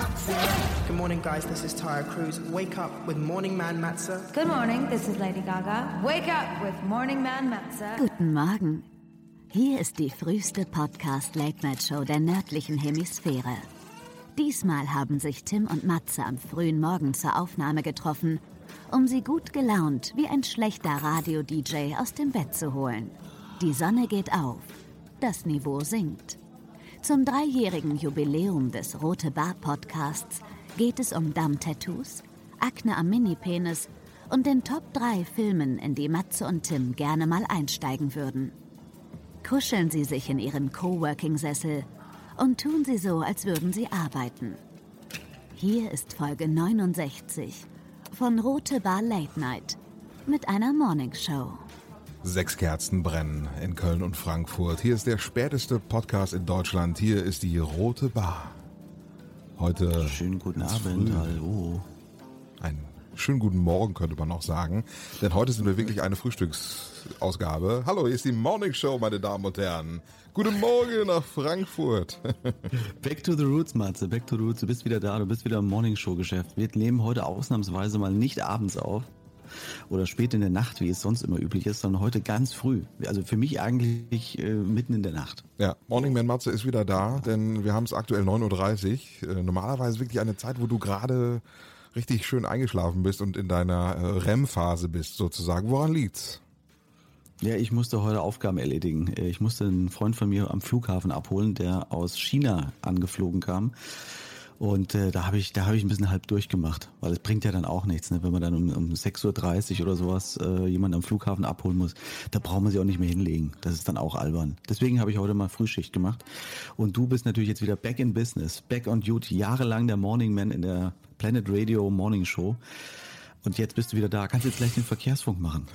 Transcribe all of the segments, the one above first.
Good morning, guys. This is Tyre Cruz. Wake up with Morning Man Matze. Good morning, this is Lady Gaga. Wake up with Morning Man Matze. Guten Morgen. Hier ist die früheste Podcast-Late-Night-Show der nördlichen Hemisphäre. Diesmal haben sich Tim und Matze am frühen Morgen zur Aufnahme getroffen, um sie gut gelaunt wie ein schlechter Radio-DJ aus dem Bett zu holen. Die Sonne geht auf, das Niveau sinkt. Zum dreijährigen Jubiläum des Rote Bar Podcasts geht es um Damm-Tattoos, Akne am Minipenis und den Top 3 Filmen, in die Matze und Tim gerne mal einsteigen würden. Kuscheln Sie sich in Ihren Coworking-Sessel und tun Sie so, als würden Sie arbeiten. Hier ist Folge 69 von Rote Bar Late Night mit einer Morningshow. Sechs Kerzen brennen in Köln und Frankfurt. Hier ist der späteste Podcast in Deutschland. Hier ist die Rote Bar. Heute. Schönen guten Abend, früh. hallo. Einen schönen guten Morgen könnte man noch sagen. Denn heute sind wir wirklich eine Frühstücksausgabe. Hallo, hier ist die Morning Show, meine Damen und Herren. Guten Morgen nach Frankfurt. Back to the Roots, Matze, back to the Roots. Du bist wieder da, du bist wieder im Morning-Show-Geschäft. Wir nehmen heute ausnahmsweise mal nicht abends auf oder spät in der Nacht, wie es sonst immer üblich ist, sondern heute ganz früh. Also für mich eigentlich äh, mitten in der Nacht. Ja, Morning Man Matze ist wieder da, denn wir haben es aktuell 9.30 Uhr. Äh, Normalerweise wirklich eine Zeit, wo du gerade richtig schön eingeschlafen bist und in deiner äh, REM-Phase bist, sozusagen. Woran liegt's? Ja, ich musste heute Aufgaben erledigen. Äh, Ich musste einen Freund von mir am Flughafen abholen, der aus China angeflogen kam. Und äh, da habe ich, da habe ich ein bisschen halb durchgemacht, weil es bringt ja dann auch nichts, ne? wenn man dann um, um 6.30 Uhr oder sowas äh, jemanden am Flughafen abholen muss. Da braucht man sich auch nicht mehr hinlegen. Das ist dann auch albern. Deswegen habe ich heute mal Frühschicht gemacht. Und du bist natürlich jetzt wieder back in business, back on duty, jahrelang der Morning Man in der Planet Radio Morning Show. Und jetzt bist du wieder da. Kannst jetzt gleich den Verkehrsfunk machen.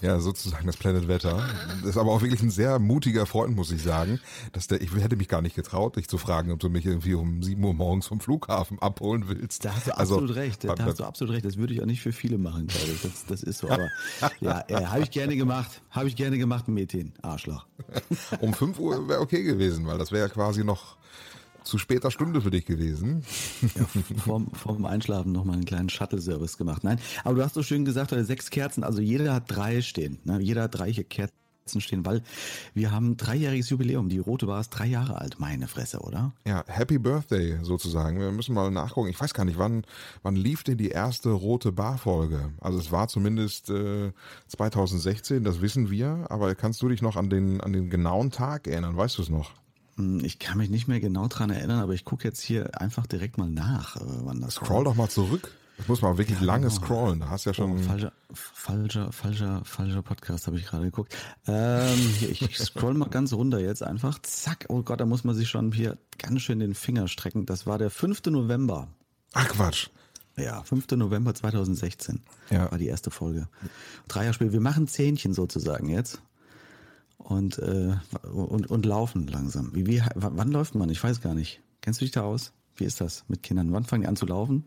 Ja, sozusagen das Planet Wetter. Das ist aber auch wirklich ein sehr mutiger Freund, muss ich sagen. Dass der, ich hätte mich gar nicht getraut, dich zu fragen, ob du mich irgendwie um 7 Uhr morgens vom Flughafen abholen willst. Da hast du Also, absolut recht. Da hast du absolut recht. Das würde ich auch nicht für viele machen, glaube ich. Das, das ist so. Aber ja, äh, habe ich gerne gemacht. Habe ich gerne gemacht, Metin. Arschloch. Um 5 Uhr wäre okay gewesen, weil das wäre ja quasi noch zu später Stunde für dich gewesen. Ja, vorm, vorm Einschlafen noch mal einen kleinen Shuttle-Service gemacht. Nein, aber du hast so schön gesagt, sechs Kerzen. Also jeder hat drei stehen. Ne? Jeder hat drei Kerzen stehen, weil wir haben ein dreijähriges Jubiläum. Die Rote Bar ist drei Jahre alt. Meine Fresse, oder? Ja, Happy Birthday sozusagen. Wir müssen mal nachgucken. Ich weiß gar nicht, wann, wann lief denn die erste rote Bar-Folge? Also es war zumindest äh, 2016, das wissen wir. Aber kannst du dich noch an den, an den genauen Tag erinnern? Weißt du es noch? Hm, Ich kann mich nicht mehr genau dran erinnern, aber ich gucke jetzt hier einfach direkt mal nach, äh, wann das Scroll doch mal zurück. Das muss man wirklich Ja, lange genau. scrollen. Da hast ja schon. Oh, falscher, falscher, falscher, falscher Podcast habe ich gerade geguckt. Ähm, ich scroll mal ganz runter jetzt einfach. Zack, oh Gott, da muss man sich schon hier ganz schön den Finger strecken. Das war der 5. November. Ach Quatsch. Ja, 5. November 2016 Ja. war die erste Folge. Drei Jahre später. Wir machen Zähnchen sozusagen jetzt. Und, äh, und, und laufen langsam. Wie, wie, wann läuft man? Ich weiß gar nicht. Kennst du dich da aus? Wie ist das mit Kindern? Wann fangen die an zu laufen?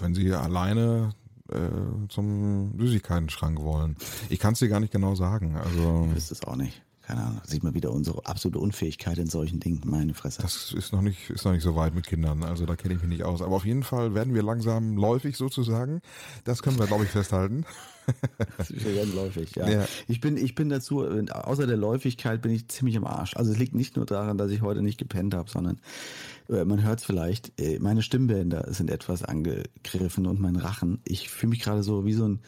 wenn sie alleine äh, zum Süßigkeitenschrank wollen. Ich kann es dir gar nicht genau sagen. Also Ich wüsste es auch nicht. Keine Ahnung. Sieht man wieder unsere absolute Unfähigkeit in solchen Dingen. Meine Fresse. das ist noch nicht ist noch nicht so weit mit Kindern. Also da kenne ich mich nicht aus. Aber auf jeden Fall werden wir langsam läufig sozusagen. Das können wir glaube ich festhalten. Wir werden läufig, ja. Ja. Ich bin, ich bin dazu, außer der Läufigkeit bin ich ziemlich am Arsch. Also es liegt nicht nur daran, dass ich heute nicht gepennt habe, sondern äh, man hört es vielleicht, äh, meine Stimmbänder sind etwas angegriffen und mein Rachen. Ich fühle mich gerade so wie so ein,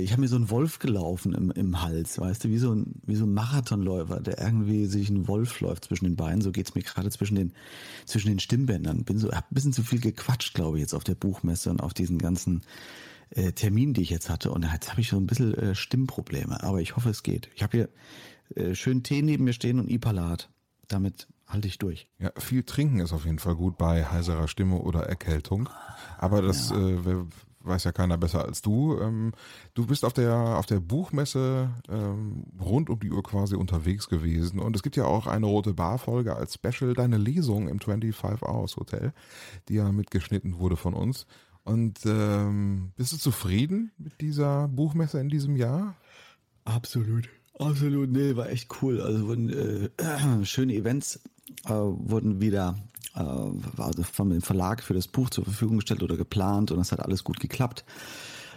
ich habe mir so einen Wolf gelaufen im, im Hals, weißt du, wie so ein, wie so ein Marathonläufer, der irgendwie sich ein Wolf läuft zwischen den Beinen. So geht's mir gerade zwischen den, zwischen den Stimmbändern. Bin so, hab ein bisschen zu viel gequatscht, glaube ich, jetzt auf der Buchmesse und auf diesen ganzen äh, Termin, die ich jetzt hatte. Und jetzt habe ich so ein bisschen äh, Stimmprobleme. Aber ich hoffe, es geht. Ich habe hier äh, schön Tee neben mir stehen und Ipalat. Damit halte ich durch. Ja, viel trinken ist auf jeden Fall gut bei heiserer Stimme oder Erkältung. Aber das äh, wer- weiß ja keiner besser als du. Ähm, du bist auf der auf der Buchmesse ähm, rund um die Uhr quasi unterwegs gewesen und es gibt ja auch eine rote Bar-Folge als Special, deine Lesung im 25 Hours Hotel, die ja mitgeschnitten wurde von uns. Und ähm, bist du zufrieden mit dieser Buchmesse in diesem Jahr? Absolut. Absolut, nee, war echt cool. Also wurden äh, schöne Events äh, wurden wieder äh, also vom Verlag für das Buch zur Verfügung gestellt oder geplant und das hat alles gut geklappt.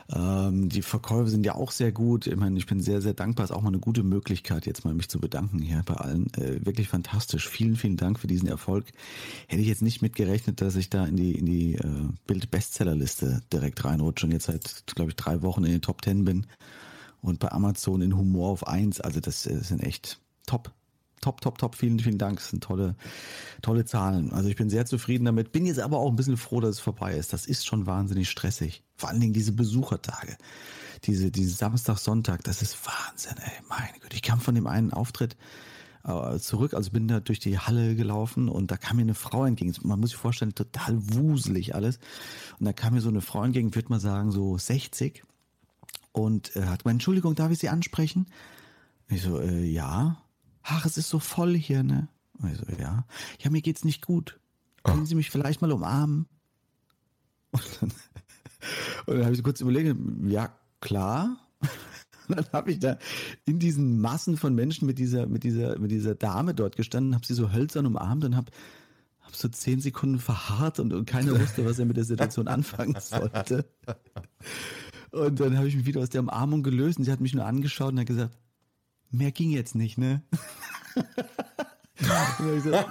Ähm, die Verkäufe sind ja auch sehr gut. Ich meine, ich bin sehr, sehr dankbar. Ist auch mal eine gute Möglichkeit, jetzt mal mich zu bedanken hier bei allen. Äh, wirklich fantastisch. Vielen, vielen Dank für diesen Erfolg. Hätte ich jetzt nicht mitgerechnet, dass ich da in die, in die äh, Bild-Bestsellerliste direkt reinrutsche und jetzt seit, glaube ich, drei Wochen in den Top Ten bin und bei Amazon in Humor auf eins. Also das, das äh, sind echt top top, top, top. Vielen, vielen Dank. Das sind tolle, tolle Zahlen. Also ich bin sehr zufrieden damit. Bin jetzt aber auch ein bisschen froh, dass es vorbei ist. Das ist schon wahnsinnig stressig. Vor allen Dingen diese Besuchertage. Diese, diese Samstag, Sonntag, das ist Wahnsinn, ey. Meine Güte. Ich kam von dem einen Auftritt äh, zurück, also bin da durch die Halle gelaufen und da kam mir eine Frau entgegen. Man muss sich vorstellen, total wuselig alles. Und da kam mir so eine Frau entgegen, würde man sagen, so 60. Und äh, hat gemeint, Entschuldigung, darf ich Sie ansprechen? Ich so, äh, ja ach, es ist so voll hier, ne? Also, ja. Ja, mir geht's nicht gut. Können oh. Sie mich vielleicht mal umarmen? Und dann, und dann habe ich kurz überlegt, ja, klar. Und dann habe ich da in diesen Massen von Menschen mit dieser, mit dieser, mit dieser Dame dort gestanden, habe sie so hölzern umarmt und habe hab so zehn Sekunden verharrt und, und keiner wusste, was er mit der Situation anfangen sollte. Und dann habe ich mich wieder aus der Umarmung gelöst und sie hat mich nur angeschaut und hat gesagt, mehr ging jetzt nicht, ne? dann habe ich, gesagt,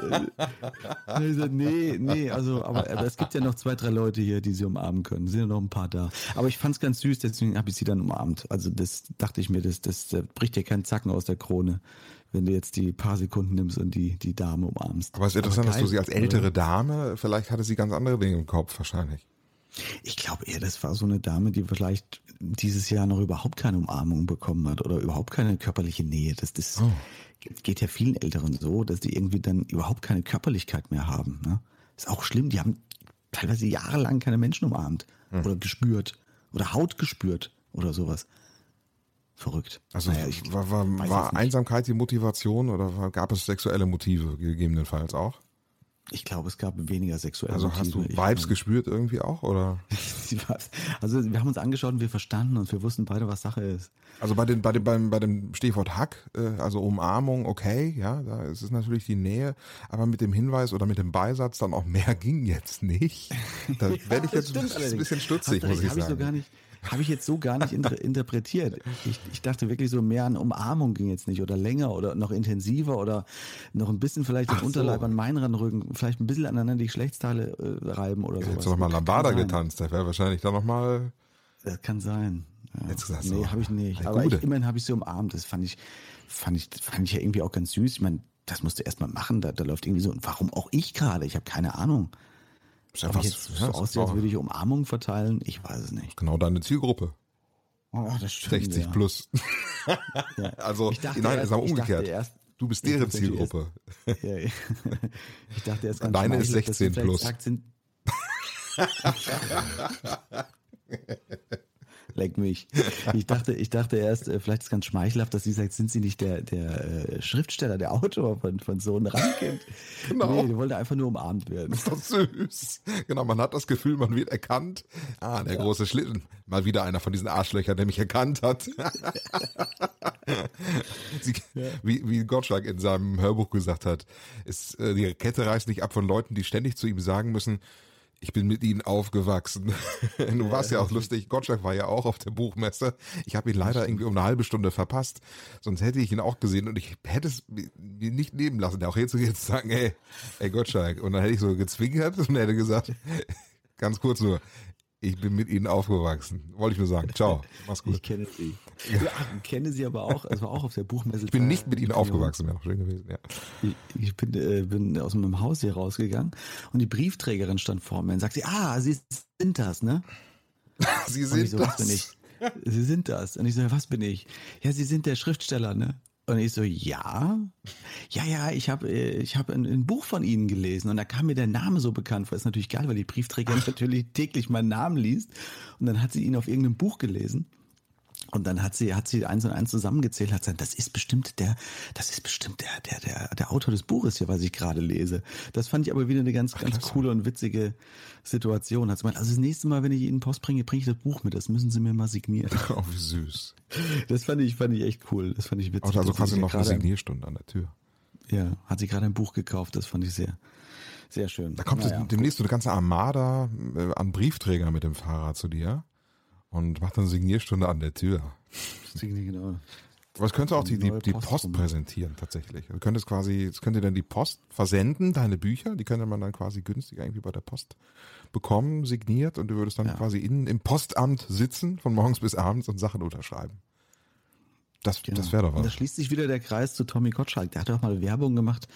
hab ich gesagt, nee, nee, also, aber, aber, es gibt ja noch zwei, drei Leute hier, die sie umarmen können. Es sind ja noch ein paar da. Aber ich fand es ganz süß, deswegen habe ich sie dann umarmt. Also das dachte ich mir, das, das, das bricht dir keinen Zacken aus der Krone, wenn du jetzt die paar Sekunden nimmst und die, die Dame umarmst. Aber es ist interessant, dass du sie als ältere Dame, vielleicht hatte sie ganz andere Dinge im Kopf, wahrscheinlich. Ich glaube eher, das war so eine Dame, die vielleicht dieses Jahr noch überhaupt keine Umarmung bekommen hat oder überhaupt keine körperliche Nähe. Das, das oh. geht ja vielen Älteren so, dass die irgendwie dann überhaupt keine Körperlichkeit mehr haben. Ne? Ist auch schlimm. Die haben teilweise jahrelang keine Menschen umarmt hm. oder gespürt oder Haut gespürt oder sowas. Verrückt. Also naja, ich war, war, war Einsamkeit die Motivation oder gab es sexuelle Motive gegebenenfalls auch? Ich glaube, es gab weniger sexuelle Also hast du Vibes ich, gespürt irgendwie auch, oder? also wir haben uns angeschaut und wir verstanden und wir wussten beide, was Sache ist. Also bei, den, bei, dem, beim, bei dem Stichwort Hack, äh, also Umarmung, okay, ja, da ist es natürlich die Nähe, aber mit dem Hinweis oder mit dem Beisatz dann auch mehr ging jetzt nicht. Da ja, werde ich jetzt ein bisschen stutzig, muss ich sagen. Ich so gar nicht, habe ich jetzt so gar nicht inter interpretiert. Ich, ich dachte wirklich so mehr an Umarmung ging jetzt nicht oder länger oder noch intensiver oder noch ein bisschen vielleicht den Unterleib an meinen Rücken, vielleicht ein bisschen aneinander die Geschlechtsteile äh, reiben oder so. Hättest du nochmal Lambada getanzt, der wäre wahrscheinlich dann nochmal. Das kann sein. Ja. Jetzt gesagt, nee, habe ich nicht. Aber ich, immerhin habe ich sie umarmt. Das fand ich, fand ich, fand ich ja irgendwie auch ganz süß. Ich meine, das musst du erstmal machen. Da, da läuft irgendwie so. Und warum auch ich gerade? Ich habe keine Ahnung. Ist fast, jetzt so aussieht, als würde ich Umarmungen verteilen, ich weiß es nicht. Genau deine Zielgruppe. Oh, das stimmt, 60 ja. plus. ja. Also, dachte nein, ist auch umgekehrt. Erst, du bist deren Zielgruppe. Erst, ja, ich dachte erst ganz Deine ist 16 plus. Sagt, sind, Leck mich. Ich dachte, ich dachte erst, äh, vielleicht ist es ganz schmeichelhaft, dass sie sagt, sind Sie nicht der, der äh, Schriftsteller, der Autor von, von so einem Randkind? Genau. Nee, die wollte einfach nur umarmt werden. Das ist doch süß. Genau, man hat das Gefühl, man wird erkannt. Ah, der ja. große Schlitten. Mal wieder einer von diesen Arschlöchern, der mich erkannt hat. Sie, ja. wie, wie Gottschalk in seinem Hörbuch gesagt hat, ist, äh, die Kette reißt nicht ab von Leuten, die ständig zu ihm sagen müssen, ich bin mit ihnen aufgewachsen. du warst ja auch lustig. Gottschalk war ja auch auf der Buchmesse. Ich habe ihn leider irgendwie um eine halbe Stunde verpasst. Sonst hätte ich ihn auch gesehen und ich hätte es mir nicht nehmen lassen, auch hier zu gehen zu sagen, ey, ey Gottschalk. Und dann hätte ich so gezwinkert und hätte gesagt, ganz kurz nur, ich bin mit Ihnen aufgewachsen. Wollte ich nur sagen. Ciao. Mach's gut. Ich kenne Sie. Ja, ich kenne Sie aber auch. Also auch auf der Buchmesse. Ich bin nicht mit Ihnen aufgewachsen. Wäre schön gewesen. Ja. Ich, ich bin, äh, bin aus meinem Haus hier rausgegangen und die Briefträgerin stand vor mir und sagt sie, ah, Sie sind das, ne? Sie sind so, das. Sie sind das. Und ich so, was bin ich? Ja, Sie sind der Schriftsteller, ne? Und ich so, ja, ja, ja, ich habe äh, ich hab ein, ein, Buch von Ihnen gelesen und da kam mir der Name so bekannt vor. Ist natürlich geil, weil die Briefträgerin natürlich täglich meinen Namen liest. Und dann hat sie ihn auf irgendeinem Buch gelesen. Und dann hat sie, hat sie eins und eins zusammengezählt, hat gesagt, das ist bestimmt der, das ist bestimmt der, der, der, der Autor des Buches hier, was ich gerade lese. Das fand ich aber wieder eine ganz, ganz coole und witzige Situation. Hat sie gemeint, also das nächste Mal, wenn ich Ihnen Post bringe, bringe ich das Buch mit. Das müssen Sie mir mal signieren. Oh, wie süß. Das fand ich, fand ich echt cool. Das fand ich witzig. Also quasi noch eine Signierstunde an der Tür. Ja, hat sie gerade ein Buch gekauft. Das fand ich sehr, Sehr schön. Da kommt Naja, demnächst so eine ganze Armada äh, an Briefträgern mit dem Fahrrad zu dir und macht eine Signierstunde an der Tür. Genau. Aber es könnte auch die, die, die Post präsentieren tatsächlich. Du könntest quasi, es könnte dann die Post versenden, deine Bücher, die könnte man dann quasi günstig irgendwie bei der Post bekommen, signiert und du würdest dann Ja. quasi in, im Postamt sitzen, von morgens bis abends und Sachen unterschreiben. Das, das wäre doch Und da was. schließt sich wieder der Kreis zu Tommy Gottschalk. Der hat doch mal Werbung gemacht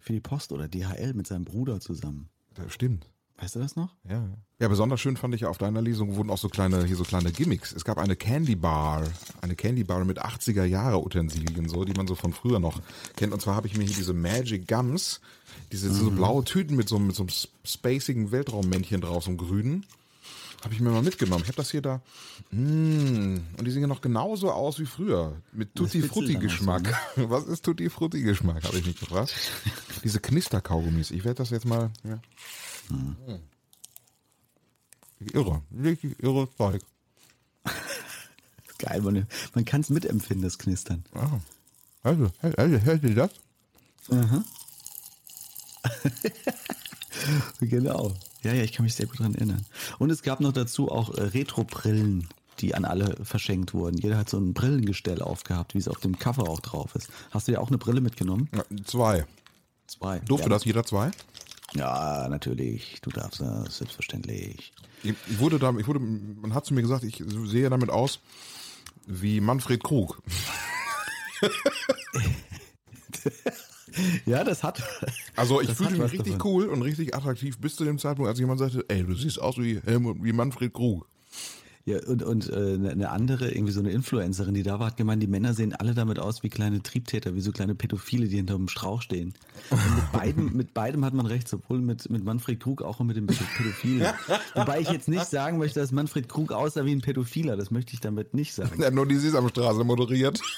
für die Post oder DHL mit seinem Bruder zusammen. Das stimmt. Weißt du das noch? Ja. ja, besonders schön fand ich auf deiner Lesung wurden auch so kleine, hier so kleine Gimmicks. Es gab eine Candy Bar, eine Candy Bar mit 80er Jahre Utensilien, so, die man so von früher noch kennt. Und zwar habe ich mir hier diese Magic Gums, diese so blaue Tüten mit so, mit so einem spacigen Weltraummännchen drauf, so einem grünen. Habe ich mir mal mitgenommen. Ich habe das hier da. Mm, und die sehen ja noch genauso aus wie früher. Mit Tutti Frutti dann auch so, Geschmack. Was ist Tutti Frutti Geschmack? Habe ich mich gefragt. Diese Knisterkaugummis. Ich werde das jetzt mal. Ja. Hm. Irre. Wirklich irre Zeug. Geil, man, man kann es mitempfinden, das Knistern. Ah. Also, also, hört ihr das? Genau. Ja, ja, ich kann mich sehr gut dran erinnern. Und es gab noch dazu auch äh, Retro-Brillen, die an alle verschenkt wurden. Jeder hat so ein Brillengestell aufgehabt, wie es auf dem Cover auch drauf ist. Hast du ja auch eine Brille mitgenommen? Ja, Zwei. Zwei. Durfte ja, das jeder zwei? Ja, natürlich. Du darfst das, selbstverständlich. Ich wurde da, ich wurde, man hat zu mir gesagt, ich sehe damit aus wie Manfred Krug. Ja, das hat. Also ich fühlte mich richtig davon. cool und richtig attraktiv bis zu dem Zeitpunkt, als jemand sagte, ey, du siehst aus wie Helmut, wie Manfred Krug. Ja, und, und äh, eine andere, irgendwie so eine Influencerin, die da war, hat gemeint, die Männer sehen alle damit aus wie kleine Triebtäter, wie so kleine Pädophile, die hinter einem Strauch stehen. Und mit beidem, mit beidem hat man recht, sowohl mit, mit Manfred Krug auch und mit dem Pädophilen. Wobei ich jetzt nicht sagen möchte, dass Manfred Krug aussah wie ein Pädophiler, das möchte ich damit nicht sagen. Er hat nur die Sesamstraße moderiert.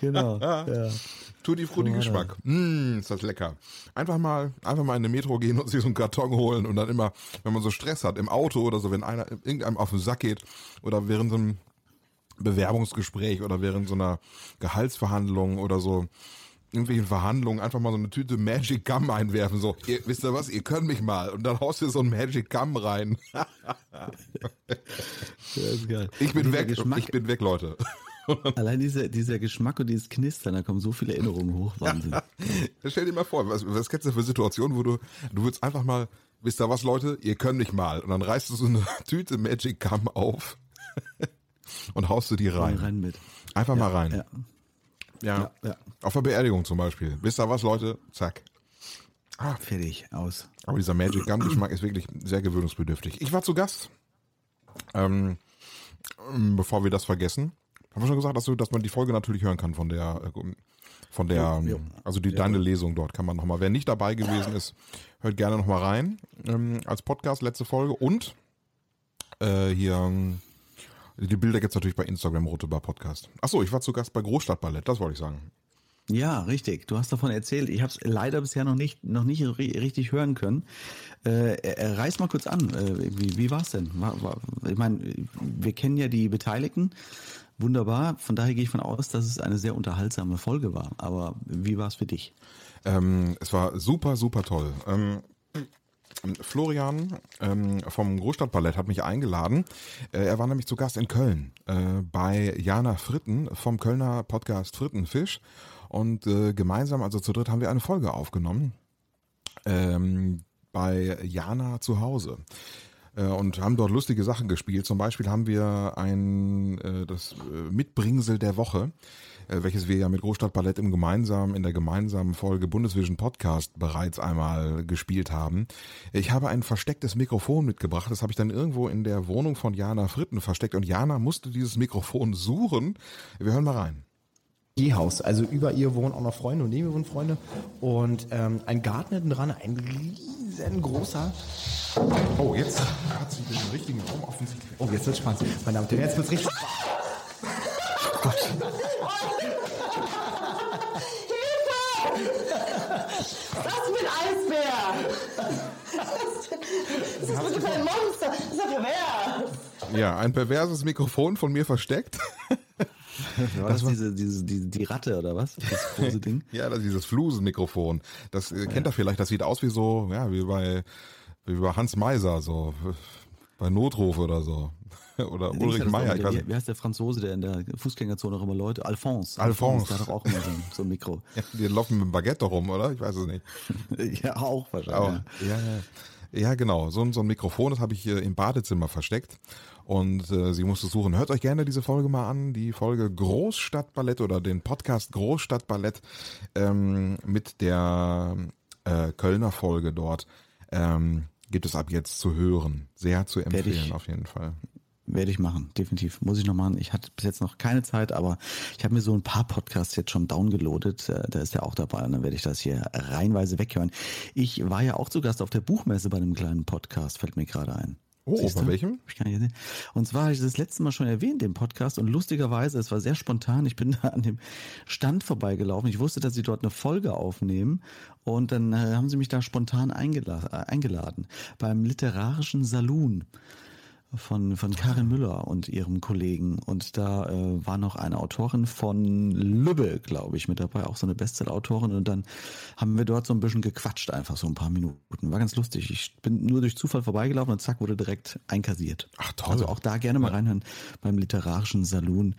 Genau. Ja. Tutti Frutti Geschmack. Mm, ist das lecker. Einfach mal, einfach mal in eine Metro gehen und sich so einen Karton holen und dann immer, wenn man so Stress hat im Auto oder so, wenn einer irgendeinem auf den Sack geht oder während so einem Bewerbungsgespräch oder während so einer Gehaltsverhandlung oder so irgendwelchen Verhandlungen einfach mal so eine Tüte Magic Gum einwerfen, so, ihr, wisst ihr was, ihr könnt mich mal und dann haust du so ein Magic Gum rein. Das ist geil. Ich bin weg, ich bin weg, Leute. allein dieser, dieser Geschmack und dieses Knistern, da kommen so viele Erinnerungen hoch. Wahnsinn. Stell dir mal vor, was, was kennst du für Situationen, wo du, du würdest einfach mal, wisst ihr was, Leute, ihr könnt mich mal. Und dann reißt du so eine Tüte Magic Gum auf und haust du die rein. Rein mit. Einfach mal rein. Ja. Ja. Ja, ja. Auf der Beerdigung zum Beispiel. Wisst ihr was, Leute? Zack. Fertig, aus. Aber dieser Magic Gum Geschmack ist wirklich sehr gewöhnungsbedürftig. Ich war zu Gast. Ähm, bevor wir das vergessen, haben wir schon gesagt, dass, du, dass man die Folge natürlich hören kann von der, äh, von der, Jo, jo. also die deine Lesung dort kann man nochmal. Wer nicht dabei gewesen ist, hört gerne nochmal rein ähm, als Podcast letzte Folge und äh, hier ähm, die Bilder gibt's natürlich bei Instagram Rote Bar Podcast. Achso, ich war zu Gast bei Großstadtballett, das wollte ich sagen. Ja, richtig. Du hast davon erzählt. Ich habe es leider bisher noch nicht, noch nicht ri- richtig hören können. Äh, reiß mal kurz an. Äh, wie wie war's denn? War, war, ich meine, wir kennen ja die Beteiligten. Wunderbar. Von daher gehe ich von aus, dass es eine sehr unterhaltsame Folge war. Aber wie war's für dich? Ähm, es war super, super toll. Ähm, Florian ähm, vom Großstadtballett hat mich eingeladen. Äh, er war nämlich zu Gast in Köln äh, bei Jana Fritten vom Kölner Podcast Frittenfisch. Und äh, gemeinsam, also zu dritt, haben wir eine Folge aufgenommen ähm, bei Jana zu Hause äh, und haben dort lustige Sachen gespielt. Zum Beispiel haben wir ein äh, das äh, Mitbringsel der Woche, äh, welches wir ja mit Großstadtballett im gemeinsamen in der gemeinsamen Folge Bundesvision Podcast bereits einmal gespielt haben. Ich habe ein verstecktes Mikrofon mitgebracht. Das habe ich dann irgendwo in der Wohnung von Jana Fritten versteckt und Jana musste dieses Mikrofon suchen. Wir hören mal rein. Haus. Also über ihr wohnen auch noch Freunde und neben ihr wohnen Freunde. Und ähm, ein Garten dran, ein riesengroßer. Oh, jetzt hat sie den richtigen Raum offensichtlich. Oh, jetzt wird's spannend. Meine Damen und Herren, jetzt wird's richtig. Was für ein Eisbär! Das ist wirklich ein Monster! Das ist ja pervers! Ja, ein perverses Mikrofon von mir versteckt. War das, diese, diese, die, die Ratte oder was? Das große Ding? Ja, das ist dieses Flusenmikrofon. Das äh, kennt ihr vielleicht, das sieht aus wie so, ja, wie bei, wie bei Hans Meiser, so, bei Notruf oder so. Oder Dings Ulrich Meier, auch weiß wie, wie heißt der Franzose, der in der Fußgängerzone auch immer Leute? Alphonse. Alphonse. Der hat doch auch immer so ein, Mikro. Ja, die laufen mit dem Baguette rum, oder? Ich weiß es nicht. ja, auch wahrscheinlich. ja, ja. ja, genau. So, ein- so ein Mikrofon, das habe ich äh, im Badezimmer versteckt. Und äh, sie musste suchen. Hört euch gerne diese Folge mal an, die Folge Großstadtballett oder den Podcast Großstadtballett ähm, mit der äh, Kölner Folge dort. Ähm, gibt es ab jetzt zu hören. Sehr zu empfehlen ich- auf jeden Fall. Werde ich machen, definitiv. Muss ich noch machen. Ich hatte bis jetzt noch keine Zeit, aber ich habe mir so ein paar Podcasts jetzt schon downgeloadet. Äh, Da ist ja auch dabei und dann werde ich das hier reihenweise weghören. Ich war ja auch zu Gast auf der Buchmesse bei einem kleinen Podcast, fällt mir gerade ein. Oh, Siehst bei du? welchem? Ich gar nicht gesehen. Und zwar habe ich das letzte Mal schon erwähnt, den Podcast. Und lustigerweise, es war sehr spontan. Ich bin da an dem Stand vorbeigelaufen. Ich wusste, dass sie dort eine Folge aufnehmen. Und dann äh, haben sie mich da spontan eingela äh, eingeladen. Beim literarischen Saloon von, von Karin Müller und ihrem Kollegen. Und da äh, war noch eine Autorin von Lübbe, glaube ich, mit dabei, auch so eine Bestseller-Autorin. Und dann haben wir dort so ein bisschen gequatscht, einfach so ein paar Minuten. War ganz lustig. Ich bin nur durch Zufall vorbeigelaufen und zack, wurde direkt einkassiert. Ach, toll. Also auch da gerne mal reinhören beim literarischen Saloon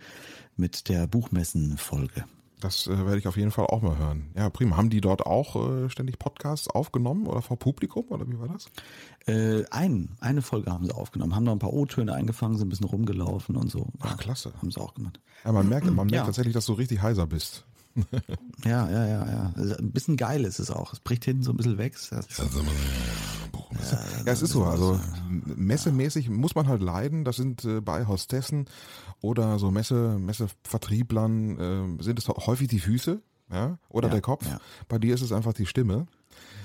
mit der Buchmessen-Folge. Das äh, werde ich auf jeden Fall auch mal hören. Ja, prima. Haben die dort auch äh, ständig Podcasts aufgenommen oder vor Publikum oder wie war das? Äh, ein, eine Folge haben sie aufgenommen, haben noch ein paar O-Töne eingefangen, sind ein bisschen rumgelaufen und so. Ach, klasse. Haben sie auch gemacht. Ja, man merkt, man merkt Ja. tatsächlich, dass du richtig heiser bist. Ja, ja, ja, ja. Also Ein bisschen geil ist es auch. Es bricht hinten so ein bisschen weg. Das Ja, es ist so. Also messemäßig muss man halt leiden. Das sind äh, bei Hostessen oder so Messe, Messevertrieblern äh, sind es häufig die Füße, ja, oder Ja, der Kopf. ja. Bei dir ist es einfach die Stimme.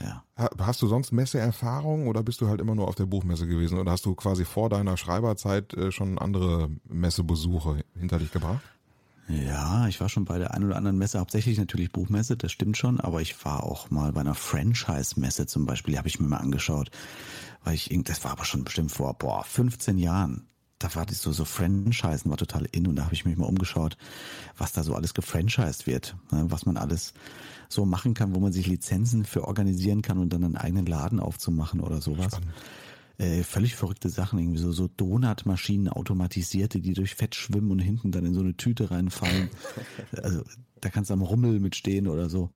ja. Ha- Hast du sonst Messeerfahrung oder bist du halt immer nur auf der Buchmesse gewesen oder hast du quasi vor deiner Schreiberzeit äh, schon andere Messebesuche hinter dich gebracht? Ja, ich war schon bei der einen oder anderen Messe, hauptsächlich natürlich Buchmesse, das stimmt schon, aber ich war auch mal bei einer Franchise-Messe zum Beispiel, die habe ich mir mal angeschaut, weil ich, das war aber schon bestimmt vor, boah, 15 Jahren. Da war das so, so Franchisen war total in und da habe ich mich mal umgeschaut, was da so alles gefranchised wird, ne, was man alles so machen kann, wo man sich Lizenzen für organisieren kann und dann einen eigenen Laden aufzumachen oder sowas. Äh, völlig verrückte Sachen, irgendwie so, so Donutmaschinen automatisierte, die durch Fett schwimmen und hinten dann in so eine Tüte reinfallen. also da kannst du am Rummel mitstehen oder so.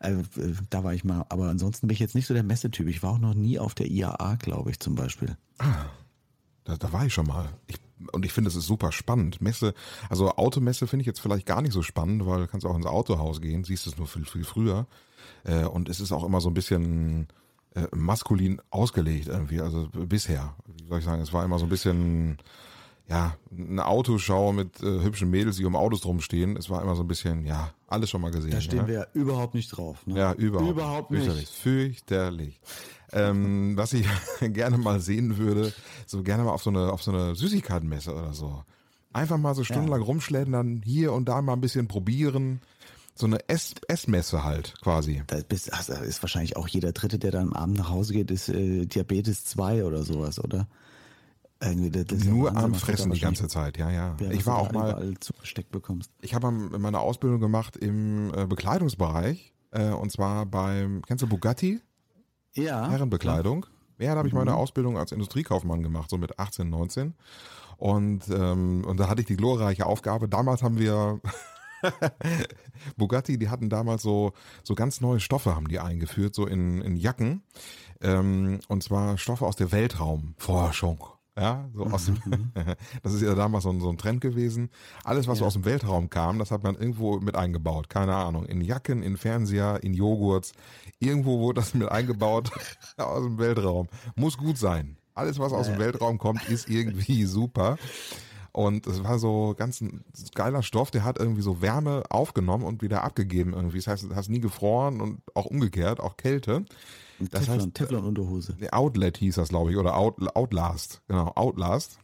Äh, äh, da war ich mal, aber ansonsten bin ich jetzt nicht so der Messetyp. Ich war auch noch nie auf der IAA, glaube ich, zum Beispiel. Da, da war ich schon mal. Ich, und ich finde, es ist super spannend. Messe, also Automesse finde ich jetzt vielleicht gar nicht so spannend, weil du kannst auch ins Autohaus gehen, siehst es nur viel, viel früher. Äh, und es ist auch immer so ein bisschen äh, maskulin ausgelegt irgendwie. Also bisher, wie soll ich sagen, es war immer so ein bisschen, ja, eine Autoschau mit äh, hübschen Mädels, die um Autos drumstehen. Es war immer so ein bisschen, ja, alles schon mal gesehen. Da stehen ja? wir ja überhaupt nicht drauf. Ne? Ja, überhaupt, Überhaupt Fürchterlich. nicht. Fürchterlich. ähm, was ich gerne mal sehen würde, so gerne mal auf so eine, auf so eine Süßigkeitenmesse oder so. Einfach mal so stundenlang rumschlendern, hier und da mal ein bisschen probieren. So eine Ess Essmesse halt, quasi. Da bist, ach, da ist wahrscheinlich auch jeder Dritte, der dann am Abend nach Hause geht, ist äh, Diabetes 2 oder sowas, oder? Nur am Fressen die ganze Zeit, ja, ja. Ja, ich war auch mal, zugesteckt bekommst. ich habe meine Ausbildung gemacht im äh, Bekleidungsbereich, äh, und zwar beim, kennst du Bugatti? Ja. Herrenbekleidung. Ja, da habe ich meine Mhm. Ausbildung als Industriekaufmann gemacht, so mit 18, 19. Und, ähm, und da hatte ich die glorreiche Aufgabe. Damals haben wir Bugatti, die hatten damals so, so ganz neue Stoffe haben die eingeführt, so in, in Jacken. Ähm, und zwar Stoffe aus der Weltraumforschung. Ja, so aus dem, das ist ja damals so ein, so ein Trend gewesen. Alles, was so aus dem Weltraum kam, das hat man irgendwo mit eingebaut. Keine Ahnung. In Jacken, in Fernseher, in Joghurts. Irgendwo wurde das mit eingebaut aus dem Weltraum. Muss gut sein. Alles, was aus dem Weltraum kommt, ist irgendwie super. Und es war so ganz ein geiler Stoff, der hat irgendwie so Wärme aufgenommen und wieder abgegeben irgendwie. Das heißt, du hast nie gefroren und auch umgekehrt, auch Kälte. Das Teflon, heißt, Teflon Unterhose. Nee, Outlet hieß das, glaube ich, oder Out, Outlast. Genau, Outlast.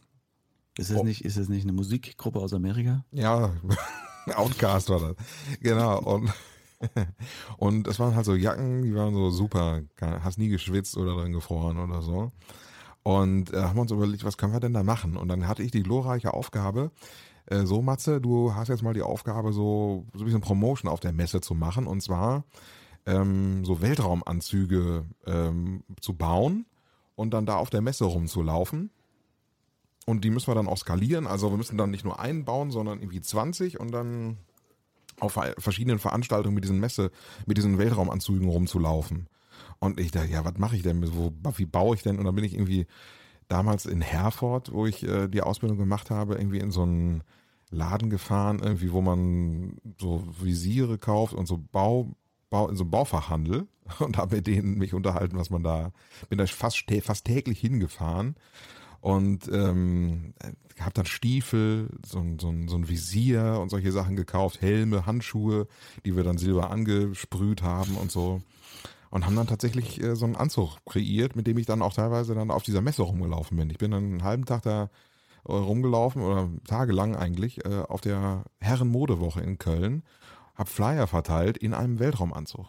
Ist Oh. das nicht, ist das nicht eine Musikgruppe aus Amerika? Ja, Outcast war das. Genau. Und, und es waren halt so Jacken, die waren so super. Hast nie geschwitzt oder drin gefroren oder so. Und äh, haben uns überlegt, was können wir denn da machen? Und dann hatte ich die glorreiche Aufgabe, Äh, so, Matze, du hast jetzt mal die Aufgabe, so, so ein bisschen Promotion auf der Messe zu machen und zwar ähm, so Weltraumanzüge ähm, zu bauen und dann da auf der Messe rumzulaufen. Und die müssen wir dann auch skalieren. Also wir müssen dann nicht nur einen bauen, sondern irgendwie 20 und dann auf verschiedenen Veranstaltungen mit diesen Messe, mit diesen Weltraumanzügen rumzulaufen. Und ich dachte, ja, was mache ich denn? Wo, wie baue ich denn? Und dann bin ich irgendwie damals in Herford, wo ich äh, die Ausbildung gemacht habe, irgendwie in so einen Laden gefahren, irgendwie, wo man so Visiere kauft und so Bau, Bau in so einem Baufachhandel und habe mit denen mich unterhalten, was man da, bin da fast, fast täglich hingefahren und ähm, habe dann Stiefel, so, so, so ein Visier und solche Sachen gekauft, Helme, Handschuhe, die wir dann silber angesprüht haben und so und haben dann tatsächlich äh, so einen Anzug kreiert, mit dem ich dann auch teilweise dann auf dieser Messe rumgelaufen bin. Ich bin dann einen halben Tag da äh, rumgelaufen oder tagelang eigentlich äh, auf der Herrenmodewoche in Köln, habe Flyer verteilt in einem Weltraumanzug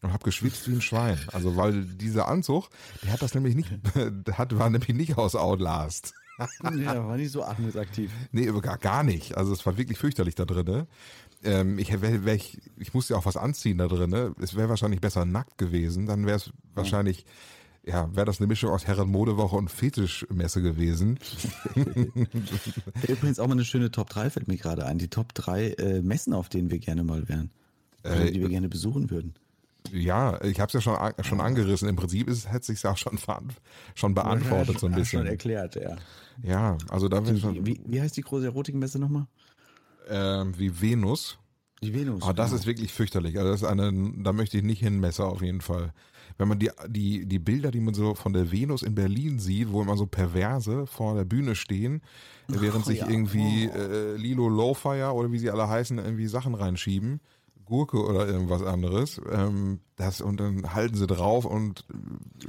und habe geschwitzt wie ein Schwein. Also weil dieser Anzug, der hat das nämlich nicht, der hat, war nämlich nicht aus Outlast. ja, war nicht so atmungsaktiv. Nee, gar, gar nicht. Also es war wirklich fürchterlich da drin. Ähm, ich, wär, wär ich, ich musste ja auch was anziehen da drin. Es wäre wahrscheinlich besser nackt gewesen. Dann wäre es wahrscheinlich, ja, wäre das eine Mischung aus Herrenmodewoche und Fetischmesse gewesen. Übrigens auch mal eine schöne Top 3 fällt mir gerade ein. Die Top 3 äh, Messen, auf denen wir gerne mal wären. Äh, die wir gerne besuchen würden. Ja, ich habe es ja schon, schon angerissen. Im Prinzip ist, hätte sich ja auch schon, schon beantwortet so ein bisschen. Schon erklärt, ja. Ja, also da wie, wie, wie heißt die große Erotikmesse nochmal? Ähm, wie Venus. Die Venus. Oh, das genau. ist wirklich fürchterlich. Also das ist eine, da möchte ich nicht hin, Messer auf jeden Fall. Wenn man die, die, die Bilder, die man so von der Venus in Berlin sieht, wo immer so Perverse vor der Bühne stehen, während oh, sich ja. irgendwie oh. äh, Lilo Lowfire oder wie sie alle heißen, irgendwie Sachen reinschieben Gurke oder irgendwas anderes. Ähm, das und dann halten sie drauf und äh,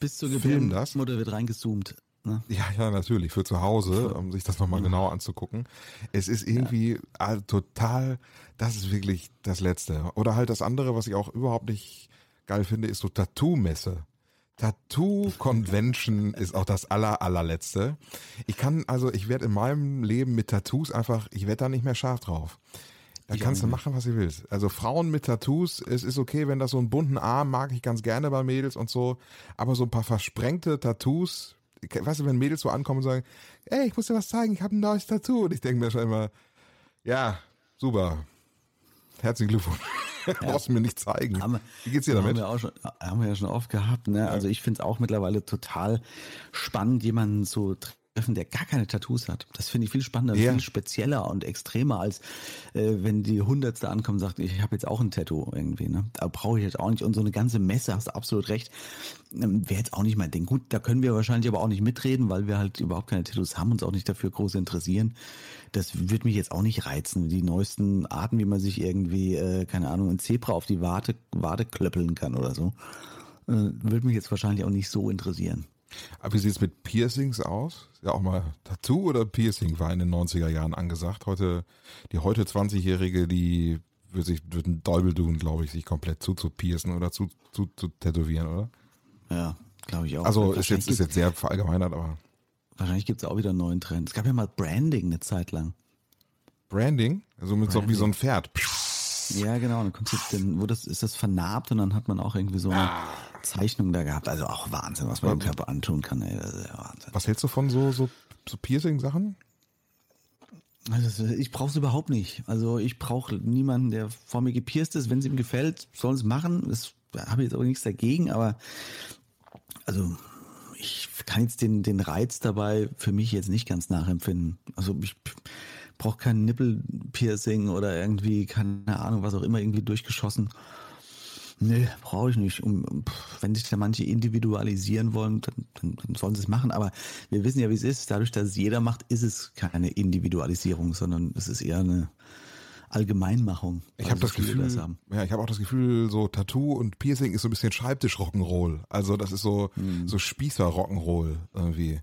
bis zur filmen das. Mutter wird reingezoomt. Ne? Ja, ja, natürlich für zu Hause, um sich das nochmal mhm. genau anzugucken. Es ist irgendwie ja. also, total, das ist wirklich das Letzte. Oder halt das andere, was ich auch überhaupt nicht geil finde, ist so Tattoo-Messe. Tattoo Convention ist auch das aller allerletzte. Ich kann also, ich werde in meinem Leben mit Tattoos einfach, ich werde da nicht mehr scharf drauf. Da kannst du machen, was du willst. Also Frauen mit Tattoos, es ist okay, wenn das so einen bunten Arm mag ich ganz gerne bei Mädels und so, aber so ein paar versprengte Tattoos, weißt du, wenn Mädels so ankommen und sagen, ey, ich muss dir was zeigen, ich habe ein neues Tattoo und ich denke mir schon immer, ja, super, herzlichen Glückwunsch. Ja. Brauchst du mir nicht zeigen. Haben, Wie geht's dir damit? Haben wir, auch schon, haben wir ja schon oft gehabt. Ne? Also ich finde es auch mittlerweile total spannend, jemanden zu treffen, der gar keine Tattoos hat. Das finde ich viel spannender, ja. viel spezieller und extremer, als äh, wenn die Hundertste ankommen und sagt, ich habe jetzt auch ein Tattoo irgendwie. Ne? Da brauche ich jetzt auch nicht. Und so eine ganze Messe, hast du absolut recht, ähm, wäre jetzt auch nicht mein Ding. Gut, da können wir wahrscheinlich aber auch nicht mitreden, weil wir halt überhaupt keine Tattoos haben, uns auch nicht dafür groß interessieren. Das würde mich jetzt auch nicht reizen. Die neuesten Arten, wie man sich irgendwie, äh, keine Ahnung, ein Zebra auf die Wade, Wade klöppeln kann oder so, äh, würde mich jetzt wahrscheinlich auch nicht so interessieren. Aber wie sieht es mit Piercings aus? Ja auch mal Tattoo oder Piercing war in den 90er Jahren angesagt. Heute, die heute 20-Jährige, die wird sich wird ein Däubel tun, glaube ich, sich komplett zu zu piercen oder zu, zu, zu tätowieren, oder? Ja, glaube ich auch. Also ist jetzt, ist jetzt sehr verallgemeinert, aber. Wahrscheinlich gibt es auch wieder einen neuen Trend. Es gab ja mal Branding eine Zeit lang. Branding? Also mit Branding. so wie so ein Pferd. Ja, genau. Dann kommt jetzt denn, wo das, ist das vernarbt und dann hat man auch irgendwie so eine ah. Zeichnung da gehabt. Also auch Wahnsinn, was man dem Körper antun kann, ey. Das ist ja Wahnsinn. Was hältst du von so, so, so Piercing-Sachen? Also ich brauche es überhaupt nicht. Also ich brauche niemanden, der vor mir gepierst ist. Wenn es ihm gefällt, sollen es machen. Das habe ich jetzt auch nichts dagegen, aber also ich kann jetzt den, den Reiz dabei für mich jetzt nicht ganz nachempfinden. Also ich brauche kein Nippelpiercing oder irgendwie, keine Ahnung, was auch immer, irgendwie durchgeschossen. Nee, brauche ich nicht. Um, wenn sich da manche individualisieren wollen, dann, dann, dann sollen sie es machen. Aber wir wissen ja, wie es ist. Dadurch, dass es jeder macht, ist es keine Individualisierung, sondern es ist eher eine Allgemeinmachung. Ich habe das Gefühl, das ja, ich habe auch das Gefühl, so Tattoo und Piercing ist so ein bisschen Schreibtisch-Rock'n'Roll. Also das ist so hm. so Spießer-Rock'n'Roll irgendwie.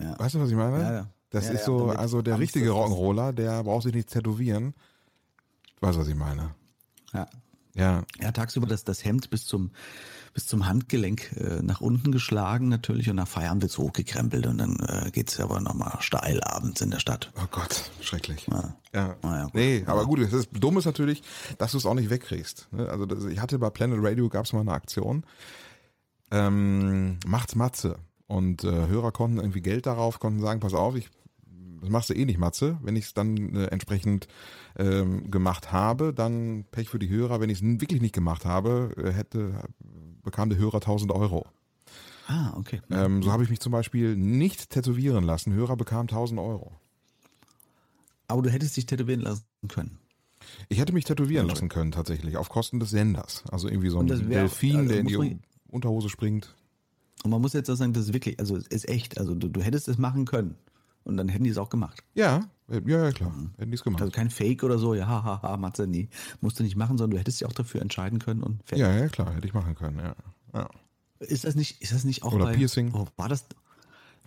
Ja. Weißt du, was ich meine? Ja, ja. Das ja, ist so, also der richtige Rock'n'Roller, der braucht sich nicht tätowieren. Du weißt, was ich meine. Ja. Ja. Ja, tagsüber das, das Hemd bis zum, bis zum Handgelenk äh, nach unten geschlagen natürlich und nach Feierabend wird's hochgekrempelt und dann äh, geht's aber nochmal steil abends in der Stadt. Oh Gott, schrecklich. Ja. Ja. Ja, gut. nee, aber gut, das ist, dumm ist natürlich, dass du es auch nicht wegkriegst. ne? Also das, ich hatte bei Planet Radio gab es mal eine Aktion, ähm, macht's Matze. Und äh, Hörer konnten irgendwie Geld darauf, konnten sagen, pass auf, ich das machst du eh nicht, Matze. Wenn ich es dann äh, entsprechend ähm, gemacht habe, dann Pech für die Hörer. Wenn ich es wirklich nicht gemacht habe, äh, hätte bekam der Hörer 1000 Euro. Ah, okay. Ähm, so habe ich mich zum Beispiel nicht tätowieren lassen. Hörer bekam 1000 Euro. Aber du hättest dich tätowieren lassen können. Ich hätte mich tätowieren lassen können tatsächlich, auf Kosten des Senders. Also irgendwie so ein Delfin, also der in muss die man- Unterhose springt. Und man muss jetzt auch sagen, das ist wirklich, also es ist echt. Also du, du hättest es machen können. Und dann hätten die es auch gemacht. Ja, ja, ja klar. Hätten die es gemacht. Also kein Fake oder so, ja, haha, ha, Matze, nee. Musst du nicht machen, sondern du hättest dich auch dafür entscheiden können und fertig. ja, ja, klar, hätte ich machen können, ja. ja. Ist das nicht, ist das nicht auch Oder bei, Piercing. Oh, war das,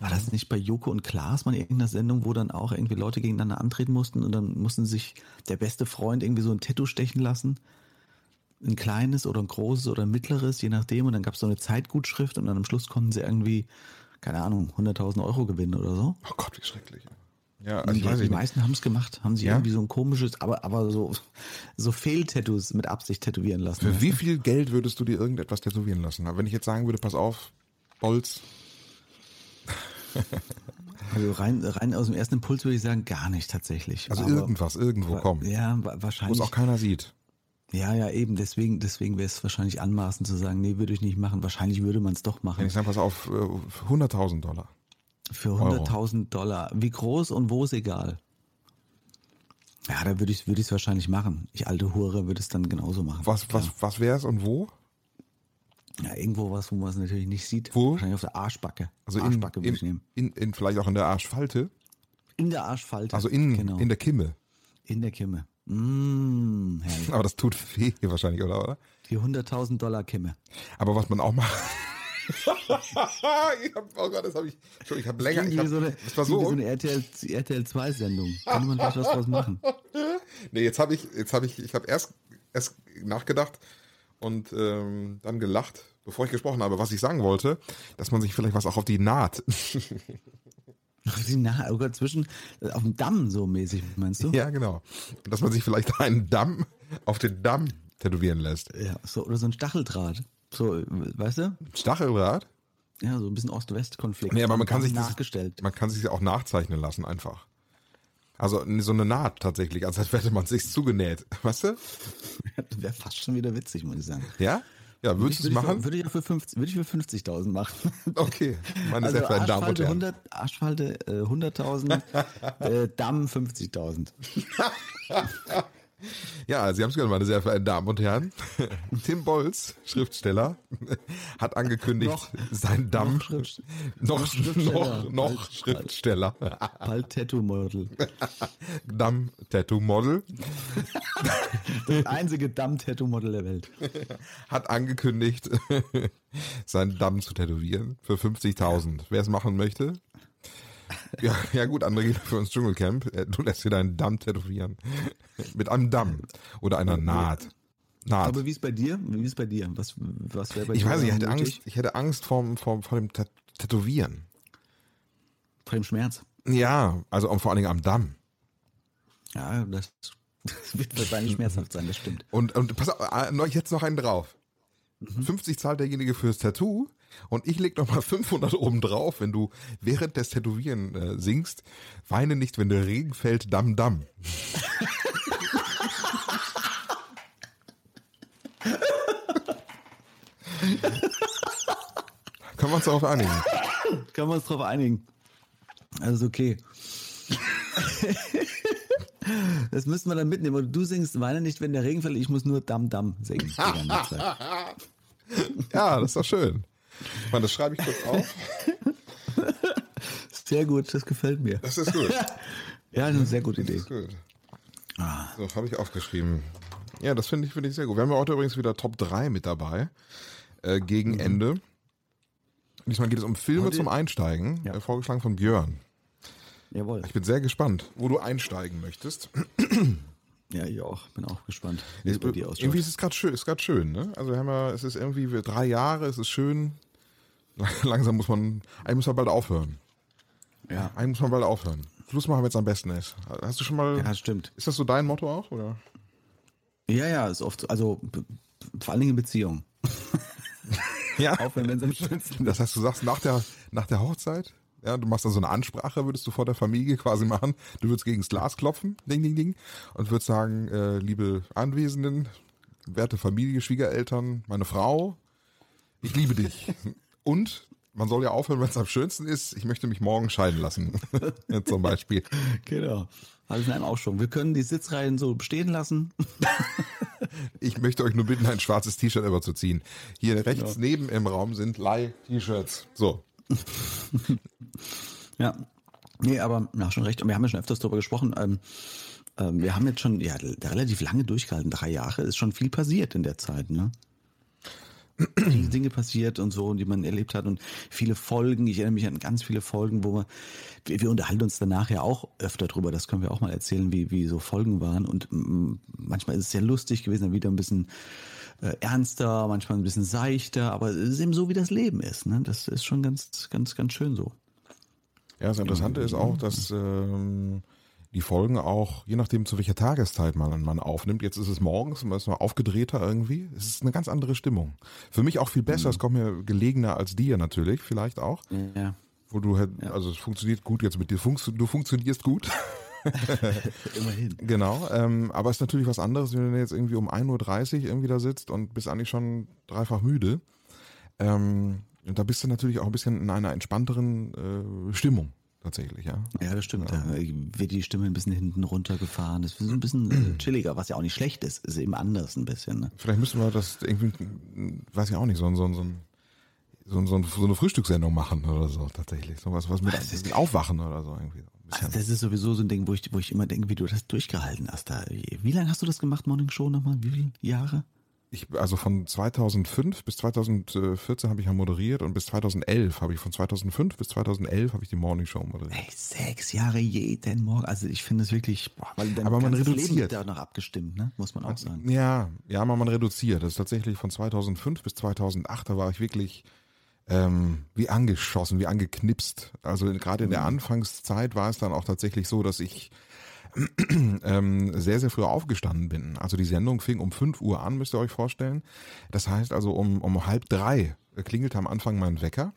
war das nicht bei Joko und Klaas mal in irgendeiner Sendung, wo dann auch irgendwie Leute gegeneinander antreten mussten und dann mussten sich der beste Freund irgendwie so ein Tattoo stechen lassen? Ein kleines oder ein großes oder ein mittleres, je nachdem. Und dann gab es so eine Zeitgutschrift und dann am Schluss konnten sie irgendwie, keine Ahnung, 100.000 Euro gewinnen oder so. Oh Gott, wie schrecklich. Ja, also die, weiß die meisten haben es gemacht, haben sich Ja? irgendwie so ein komisches, aber, aber so, so Fehltattoos mit Absicht tätowieren lassen. Für wie viel Geld würdest du dir irgendetwas tätowieren lassen? Aber wenn ich jetzt sagen würde, pass auf, Bolz, Also rein, rein aus dem ersten Impuls würde ich sagen, gar nicht tatsächlich. also Aber- irgendwas, irgendwo, komm. Ja, wa- Wo es wahrscheinlich. auch keiner sieht. Ja, ja, eben. Deswegen, deswegen wäre es wahrscheinlich anmaßend zu sagen, nee, würde ich nicht machen. Wahrscheinlich würde man es doch machen. ich sage, pass auf, äh, 100.000 Dollar. Für 100.000 Dollar. Wie groß und wo ist egal. Ja, da würde ich es würde ich's wahrscheinlich machen. Ich alte Hure würde es dann genauso machen. Was, was, was wär's und wo? Ja, irgendwo was, wo man es natürlich nicht sieht. Wo? Wahrscheinlich auf der Arschbacke. Also in, Arschbacke würde in, ich nehmen. in, in, vielleicht auch in der Arschfalte. In der Arschfalte. Also in, genau. in der Kimme. in der Kimme. Mmh, herrlich. Aber das tut weh wahrscheinlich, oder? oder? Die 100.000 Dollar Kimme. Aber was man auch macht. ich hab, oh Gott, das habe ich. Ich habe länger. Ich hab, so eine, das war so. so eine RTL, RTL 2 Sendung. Kann man vielleicht was draus machen? Nee, jetzt habe ich, jetzt habe ich, ich habe erst, erst nachgedacht und ähm, dann gelacht, bevor ich gesprochen habe, was ich sagen wollte, dass man sich vielleicht was auch auf die Naht. Die nah, oh zwischen, auf dem Damm so mäßig, meinst du? ja, genau. Dass man sich vielleicht einen Damm auf den Damm tätowieren lässt. Ja, so, oder so ein Stacheldraht. So, weißt du? Stacheldraht? Ja, so ein bisschen Ost-West-Konflikt. Nee, aber man kann sich das, man kann sich auch nachzeichnen lassen einfach. Also so eine Naht tatsächlich, als hätte man sich zugenäht. Weißt du? Wäre fast schon wieder witzig, muss ich sagen. Ja? Ja, würdest du es Würde ich- machen? Würde ich für 50, würde ich für 50.000 machen. Okay, meine Also sehr verehrten Damen und Herren. 100, Arschfalte äh, 100.000, äh, Damm 50.000. Ja, Sie haben es gehört, meine sehr verehrten Damen und Herren. Tim Bolz, Schriftsteller, hat angekündigt, Noch- sein Damm, noch Schrift- noch, noch Schriftsteller. noch, noch Bald- Schriftsteller, Bald Tattoo-Model. Damm-Tattoo-Model, Das einzige Damm-Tattoo-Model der Welt. hat angekündigt, seinen Damm zu tätowieren für 50.000. Wer es machen möchte, ja, ja gut, André geht für uns Dschungelcamp. Äh, Du lässt dir deinen Damm tätowieren. Mit einem Damm oder einer Naht. Naht. Aber wie ist bei dir? Wie ist bei dir? Was, was wäre bei Ich dir weiß nicht, ich hätte? Angst, ich hätte Angst vor, vor, vor dem Tät- Tätowieren. Vor dem Schmerz. Ja, also vor allen Dingen am Damm. Ja, das, das wird wahrscheinlich schmerzhaft sein, das stimmt. Und, und pass auf, äh, jetzt noch einen drauf. 50 zahlt derjenige fürs Tattoo und ich leg noch mal 500 oben drauf, wenn du während des Tätowieren äh, singst, weine nicht, wenn der Regen fällt, Damm, Damm. Können wir uns darauf einigen? Können wir uns drauf einigen? Also okay. Das müssen wir dann mitnehmen. Und du singst Weine nicht, wenn der Regen fällt. Ich muss nur Damm Damm singen. Ja, das ist doch schön. Meine, das schreibe ich kurz auf. Sehr gut, das gefällt mir. Das ist gut. Ja, eine sehr gute Idee. Das ist gut. So, habe ich aufgeschrieben. Ja, das finde ich, finde ich sehr gut. Wir haben ja heute übrigens wieder Top 3 mit dabei. Äh, gegen Ende. Diesmal geht es um Filme Heute- zum Einsteigen, Ja. äh, vorgeschlagen von Björn. Jawohl. Ich bin sehr gespannt, wo du einsteigen möchtest. Ja, ich auch. Bin auch gespannt, wie es bei dir ausschaut. irgendwie ist es gerade schön, ist gerade schön, ne? Also wir haben ja, es ist irgendwie drei Jahre, es ist schön. Langsam muss man, eigentlich muss man bald aufhören. Ja. Eigentlich muss man bald aufhören. Schluss machen, wenn es am besten ist. Hast du schon mal, Ja, stimmt. ist das so dein Motto auch, oder? Ja, ja, ist oft so. Also vor allen Dingen in Beziehungen. Ja. Aufhören, wenn es am schönsten Das heißt, du sagst nach der, nach der Hochzeit, ja, du machst dann so eine Ansprache, würdest du vor der Familie quasi machen. Du würdest gegen das Glas klopfen, ding, ding, ding, und würdest sagen, äh, liebe Anwesenden, werte Familie, Schwiegereltern, meine Frau, ich liebe dich. Und man soll ja aufhören, wenn es am schönsten ist. Ich möchte mich morgen scheiden lassen. Zum Beispiel. Genau. Alles in einem Aufschwung. Wir können die Sitzreihen so stehen lassen. Ich möchte euch nur bitten, ein schwarzes T-Shirt überzuziehen. Hier rechts neben im Raum sind Leih-T-Shirts. So. Ja. Nee, aber ja, schon recht. Und wir haben ja schon öfters darüber gesprochen. Ähm, ähm, wir haben jetzt schon ja, relativ lange durchgehalten, drei Jahre. Ist schon viel passiert in der Zeit, ne? Dinge passiert und so, die man erlebt hat und viele Folgen. Ich erinnere mich an ganz viele Folgen, wo wir, wir, wir unterhalten uns danach ja auch öfter drüber. Das können wir auch mal erzählen, wie, wie so Folgen waren. Und mm, manchmal ist es sehr lustig gewesen, dann wieder ein bisschen äh, ernster, manchmal ein bisschen seichter, aber es ist eben so, wie das Leben ist. Ne? Das ist schon ganz, ganz, ganz schön so. Ja, das Interessante ist auch, dass ähm, die Folgen auch, je nachdem zu welcher Tageszeit man, man aufnimmt, jetzt ist es morgens, man ist mal aufgedrehter irgendwie, es ist eine ganz andere Stimmung. Für mich auch viel besser, es kommt mir gelegener als dir natürlich, vielleicht auch. Ja. Wo du halt, also es funktioniert gut jetzt mit dir, Funks, du funktionierst gut. Immerhin. Genau, ähm, aber es ist natürlich was anderes, wenn du jetzt irgendwie um 1.30 Uhr irgendwie da sitzt und bist eigentlich schon dreifach müde. Ähm, und da bist du natürlich auch ein bisschen in einer entspannteren äh, Stimmung tatsächlich, ja. Ja, das stimmt. Da wird die Stimme ein bisschen hinten runtergefahren. Das ist ein bisschen äh, chilliger, was ja auch nicht schlecht ist. Ist eben anders ein bisschen. Ne? Vielleicht müssen wir das irgendwie, weiß ich auch nicht, so, ein- so, ein- so, ein- so, so, so eine Frühstückssendung machen oder so tatsächlich. So was, was mit, mit Aufwachen oder so irgendwie. Also das ist sowieso so ein Ding, wo ich, wo ich immer denke, wie du das durchgehalten hast. Da. Wie lange hast du das gemacht, Morning Show nochmal? Wie viele Jahre? Ich, also von 2005 bis 2014 habe ich ja moderiert und bis 2011 habe ich von 2005 bis 2011 habe ich die Morning Show moderiert. Ey, sechs Jahre jeden Morgen. Also ich finde es wirklich, boah, weil Aber man reduziert. Leben wird da noch abgestimmt, ne? muss man auch sagen. Ja, ja, mal man reduziert. Das ist tatsächlich von 2005 bis 2008, da war ich wirklich ähm, wie angeschossen, wie angeknipst. Also gerade in der Anfangszeit war es dann auch tatsächlich so, dass ich ähm, sehr, sehr früh aufgestanden bin. Also die Sendung fing um 5 Uhr an, müsst ihr euch vorstellen. Das heißt also um, um halb drei klingelte am Anfang mein Wecker.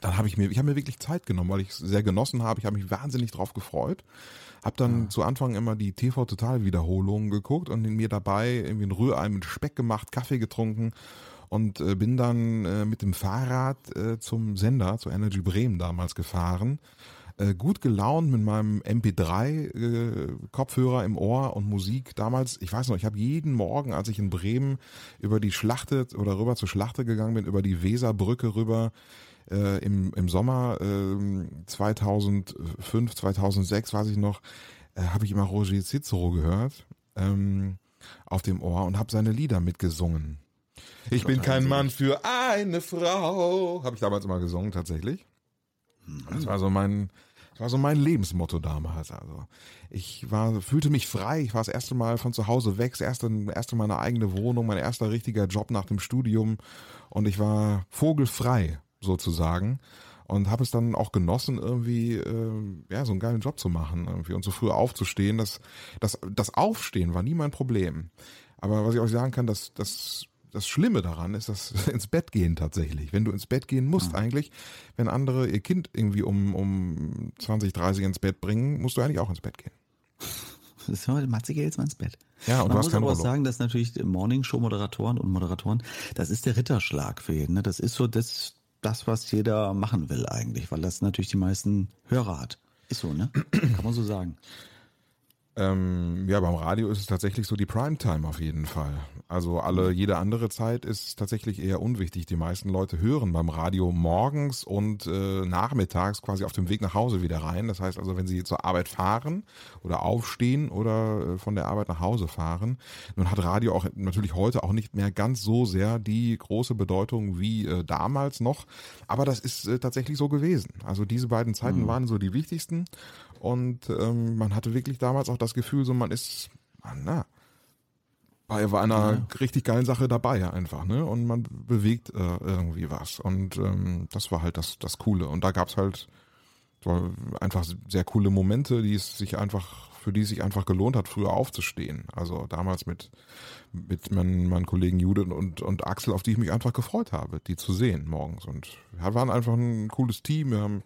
Dann habe ich mir, ich habe mir wirklich Zeit genommen, weil ich es sehr genossen habe. Ich habe mich wahnsinnig drauf gefreut. Hab dann zu Anfang immer die TV Total Wiederholungen geguckt und in mir dabei irgendwie ein Rührei mit Speck gemacht, Kaffee getrunken und äh, bin dann äh, mit dem Fahrrad äh, zum Sender, zu Energy Bremen damals gefahren. Äh, gut gelaunt mit meinem MP3 äh, im Ohr und Musik. Damals, ich weiß noch, ich habe jeden Morgen, als ich in Bremen über die Schlachte oder rüber zur Schlachte gegangen bin, über die Weserbrücke rüber, äh, im, im Sommer ähm, 2005, 2006, weiß ich noch, äh, habe ich immer Roger Cicero gehört ähm, auf dem Ohr und habe seine Lieder mitgesungen. Ich bin kein Mann für eine Frau, habe ich damals immer gesungen tatsächlich. Das war so mein, das war so mein Lebensmotto damals. Also ich war, fühlte mich frei. Ich war das erste Mal von zu Hause weg, das erste, erste Mal eine eigene Wohnung, mein erster richtiger Job nach dem Studium und ich war vogelfrei sozusagen und habe es dann auch genossen, irgendwie äh, ja so einen geilen Job zu machen irgendwie und so früh aufzustehen. Das, das, das Aufstehen war nie mein Problem. Aber was ich euch sagen kann, dass das das Schlimme daran ist das ins Bett gehen tatsächlich. Wenn du ins Bett gehen musst eigentlich, wenn andere ihr Kind irgendwie um, um 20, 30 ins Bett bringen, musst du eigentlich auch ins Bett gehen. So, Matze geht jetzt mal ins Bett. Ja, und Man muss aber auch sagen, dass natürlich Morning-Show-Moderatoren und Moderatoren, das ist der Ritterschlag für jeden. Ne? Das ist so das, das, was jeder machen will eigentlich, weil das natürlich die meisten Hörer hat. Ist so, ne? Kann man so sagen. Ähm, ja, beim Radio ist es tatsächlich so die Primetime auf jeden Fall. Also alle, jede andere Zeit ist tatsächlich eher unwichtig. Die meisten Leute hören beim Radio morgens und äh, nachmittags quasi auf dem Weg nach Hause wieder rein. Das heißt also, wenn sie zur Arbeit fahren oder aufstehen oder äh, von der Arbeit nach Hause fahren, nun hat Radio auch natürlich heute auch nicht mehr ganz so sehr die große Bedeutung wie äh, damals noch. Aber das ist äh, tatsächlich so gewesen. Also diese beiden Zeiten waren so die wichtigsten. Und ähm, man hatte wirklich damals auch das Gefühl, so man ist na, bei einer richtig geilen Sache dabei einfach, ne? Und man bewegt äh, irgendwie was. Und ähm, das war halt das, das Coole. Und da gab's halt so einfach sehr coole Momente, die es sich einfach, für die es sich einfach gelohnt hat, früher aufzustehen. Also damals mit, mit meinen, meinen Kollegen Judith und, und Axel, auf die ich mich einfach gefreut habe, die zu sehen morgens. Und wir waren einfach ein cooles Team. Wir haben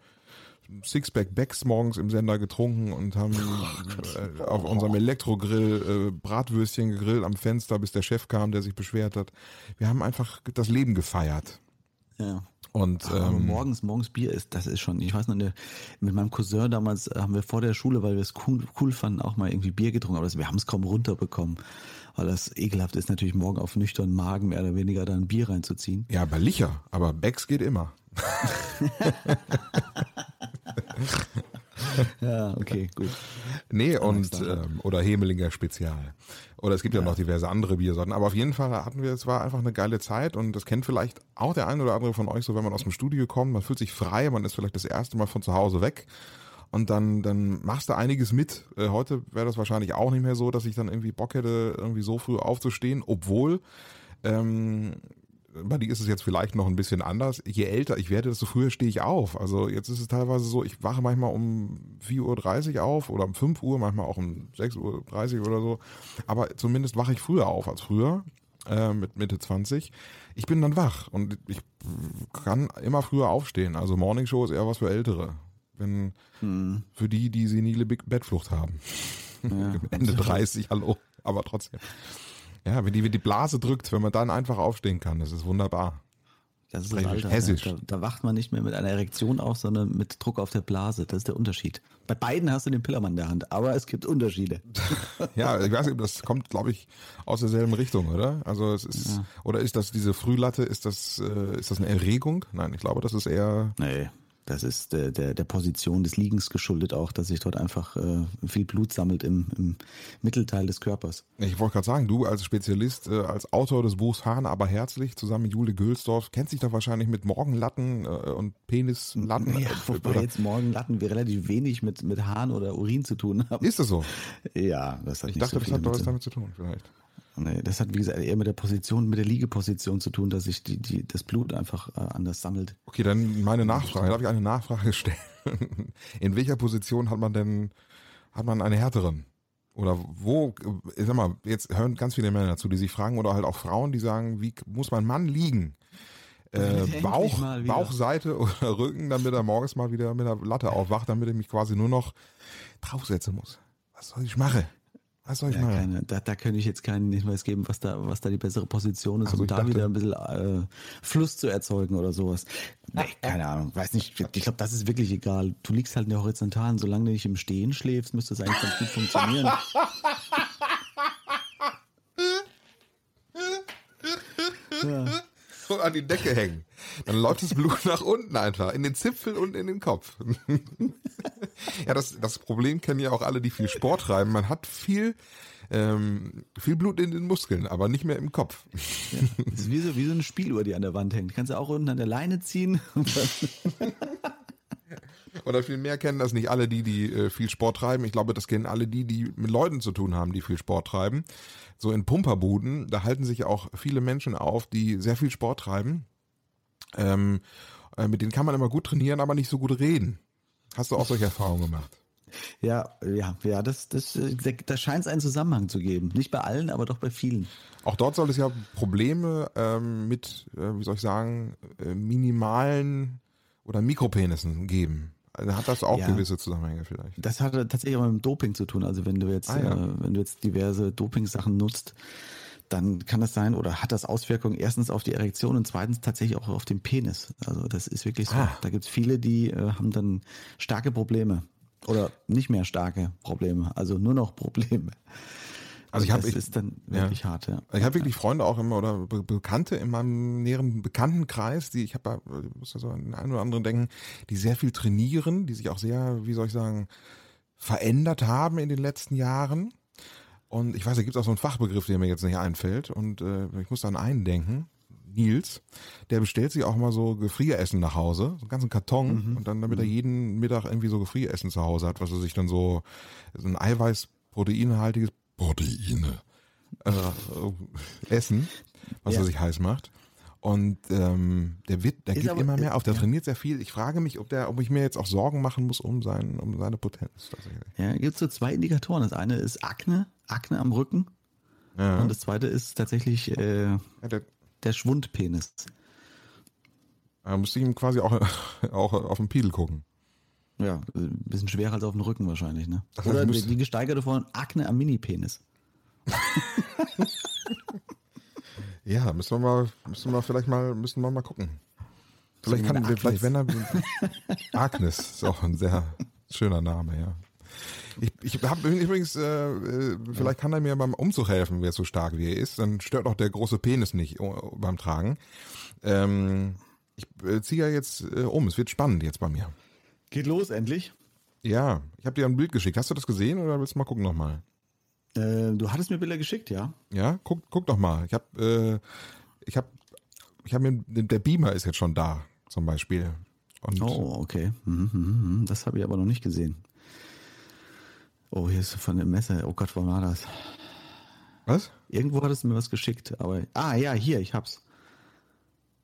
Sixpack Becks morgens im Sender getrunken und haben äh, auf unserem Elektrogrill äh, Bratwürstchen gegrillt am Fenster, bis der Chef kam, der sich beschwert hat. Wir haben einfach das Leben gefeiert. Ja. Und Aber ähm, morgens, morgens Bier ist, das ist schon, ich weiß noch, ne, mit meinem Cousin damals äh, haben wir vor der Schule, weil wir es cool, cool fanden, auch mal irgendwie Bier getrunken, aber das, wir haben es kaum runterbekommen, weil das ekelhaft ist, natürlich morgen auf nüchternen Magen mehr oder weniger dann Bier reinzuziehen. ja, bei Licher, aber Becks geht immer. Ja, okay, gut. Nee, und ähm, oder Hemelinger Spezial. Oder es gibt ja. noch diverse andere Biersorten. Aber auf jeden Fall hatten wir, es war einfach eine geile Zeit und das kennt vielleicht auch der eine oder andere von euch so, wenn man aus dem Studio kommt, man fühlt sich frei, man ist vielleicht das erste Mal von zu Hause weg und dann, dann machst du einiges mit. Äh, heute wäre das wahrscheinlich auch nicht mehr so, dass ich dann irgendwie Bock hätte, irgendwie so früh aufzustehen, obwohl ähm, bei dir ist es jetzt vielleicht noch ein bisschen anders. Je älter ich werde, desto früher stehe ich auf. Also jetzt ist es teilweise so, ich wache manchmal um 4.30 Uhr auf oder um 5 Uhr, manchmal auch um 6.30 Uhr oder so. Aber zumindest wache ich früher auf als früher, äh, mit Mitte 20. Ich bin dann wach und ich kann immer früher aufstehen. Also Morning Show ist eher was für Ältere. Wenn, Für die, die senile Big Bettflucht haben. Ende 30, hallo. Aber trotzdem. Ja, wenn die, wenn die Blase drückt, wenn man dann einfach aufstehen kann, das ist wunderbar. Das ist das Alter. hessisch. Da, da wacht man nicht mehr mit einer Erektion auf, sondern mit Druck auf der Blase. Das ist der Unterschied. Bei beiden hast du den Pillermann in der Hand, aber es gibt Unterschiede. Ja, ich weiß nicht, das kommt, glaube ich, aus derselben Richtung, oder? Also es ist, oder ist das diese Frühlatte, ist das, äh, ist das eine Erregung? Nein, ich glaube, das ist eher, Nee, das ist der, der, der Position des Liegens geschuldet auch, dass sich dort einfach äh, viel Blut sammelt im, im Mittelteil des Körpers. ich wollte gerade sagen, du als Spezialist, äh, als Autor des Buchs Hahn, aber herzlich, zusammen mit Jule Gülsdorf, kennst dich doch wahrscheinlich mit Morgenlatten äh, und Penislatten. Ja, äh, wobei oder- jetzt morgen Latten wir relativ wenig mit, mit Hahn oder Urin zu tun haben. Ist das so? Ja, das hat Ich nicht dachte, so das hat was mit, damit zu tun, vielleicht. Nee, das hat wie gesagt eher mit der Position, mit der Liegeposition zu tun, dass sich die, die, das Blut einfach äh, anders sammelt. Okay, dann meine Nachfrage. Darf ich eine Nachfrage stellen? In welcher Position hat man denn, hat man einen härteren? Oder wo, ich sag mal, jetzt hören ganz viele Männer dazu, die sich fragen, oder halt auch Frauen, die sagen, wie muss mein Mann liegen? Äh, Endlich Bauch. Bauchseite oder Rücken, damit er morgens mal wieder mit der Latte aufwacht, damit er mich quasi nur noch draufsetzen muss. Was soll ich machen? Was soll ich Ja, keine, da, da könnte ich jetzt keinen Hinweis geben, was da, was da die bessere Position ist, Also um da dachte- wieder ein bisschen äh, Fluss zu erzeugen oder sowas. Nee, keine Ahnung, weiß nicht. Ich glaube, das ist wirklich egal. Du liegst halt in der Horizontalen, solange du nicht im Stehen schläfst, müsste das eigentlich ganz gut funktionieren. und an die Decke hängen. Dann läuft das Blut nach unten einfach, in den Zipfel und in den Kopf. ja, das, das Problem kennen ja auch alle, die viel Sport treiben. Man hat viel, ähm, viel Blut in den Muskeln, aber nicht mehr im Kopf. Das ist wie so, wie so eine Spieluhr, die an der Wand hängt. Kannst du auch unten an der Leine ziehen. Oder viel mehr kennen das nicht alle, die, die äh, viel Sport treiben. Ich glaube, das kennen alle die, die mit Leuten zu tun haben, die viel Sport treiben. So in Pumperbuden, da halten sich auch viele Menschen auf, die sehr viel Sport treiben. Ähm, äh, mit denen kann man immer gut trainieren, aber nicht so gut reden. Hast du auch solche Erfahrungen gemacht? ja, ja, ja, das, das, äh, da, da scheint es einen Zusammenhang zu geben. Nicht bei allen, aber doch bei vielen. Auch dort soll es ja Probleme ähm, mit, äh, wie soll ich sagen, äh, minimalen oder Mikropenissen geben. Also hat das auch Ja. gewisse Zusammenhänge vielleicht? Das hat tatsächlich auch mit dem Doping zu tun. Also wenn du jetzt, Ah, ja. äh, wenn du jetzt diverse Doping-Sachen nutzt, dann kann das sein oder hat das Auswirkungen erstens auf die Erektion und zweitens tatsächlich auch auf den Penis. Also das ist wirklich so. Ah. Da gibt's viele, die äh, haben dann starke Probleme oder nicht mehr starke Probleme, also nur noch Probleme. Also ich hab- das ich- ist dann ja. wirklich hart, ja. Ich habe wirklich Freunde auch immer oder Be Bekannte in meinem näheren Bekanntenkreis, die ich habe, ich muss da so an den einen oder anderen denken, die sehr viel trainieren, die sich auch sehr, wie soll ich sagen, verändert haben in den letzten Jahren. Und ich weiß, da gibt es auch so einen Fachbegriff, der mir jetzt nicht einfällt. Und äh, ich muss an einen denken. Nils, der bestellt sich auch mal so Gefrieressen nach Hause, so einen ganzen Karton und dann, damit er jeden Mittag irgendwie so Gefrieressen zu Hause hat, was er sich dann so, so ein Eiweiß, proteinhaltiges Proteine äh, essen, was Ja. er sich heiß macht. Und ähm, der wird, der Ist geht aber- immer mehr auf. Der ja. trainiert sehr viel. Ich frage mich, ob der, ob ich mir jetzt auch Sorgen machen muss um sein, um seine Potenz. Tatsächlich. Ja, gibt so zwei Indikatoren. Das eine ist Akne, Akne am Rücken. Ja. Und das zweite ist tatsächlich äh, Ja, der, der Schwundpenis. da musste ich ihm quasi auch, auch auf den Piedel gucken. Ja, ein bisschen schwerer als auf dem Rücken wahrscheinlich, ne? Das Oder die, gesteigerte Form Akne am Mini-Penis. Ja, müssen wir mal, müssen wir vielleicht mal, müssen wir mal gucken. Vielleicht kann, Agnes. vielleicht wenn er, Agnes ist auch ein sehr schöner Name, ja. Ich, ich habe übrigens, äh, äh, vielleicht kann er mir beim Umzug helfen, wer so stark wie er ist. Dann stört auch der große Penis nicht äh, beim Tragen. Ähm, ich äh, ziehe ja jetzt äh, um. Es wird spannend jetzt bei mir. Geht los endlich. Ja, ich habe dir ein Bild geschickt. Hast du das gesehen oder willst du mal gucken nochmal? Äh, du hattest mir Bilder geschickt, ja? Ja, guck, guck doch mal. Ich habe, äh, ich habe, ich habe mir, der Beamer ist jetzt schon da, zum Beispiel. Und Oh, okay. Mhm, mhm, mhm. Das habe ich aber noch nicht gesehen. Oh, hier ist von der Messe. Oh Gott, wo war das? was? Irgendwo hattest du mir was geschickt, aber. Ah, ja, hier, ich hab's.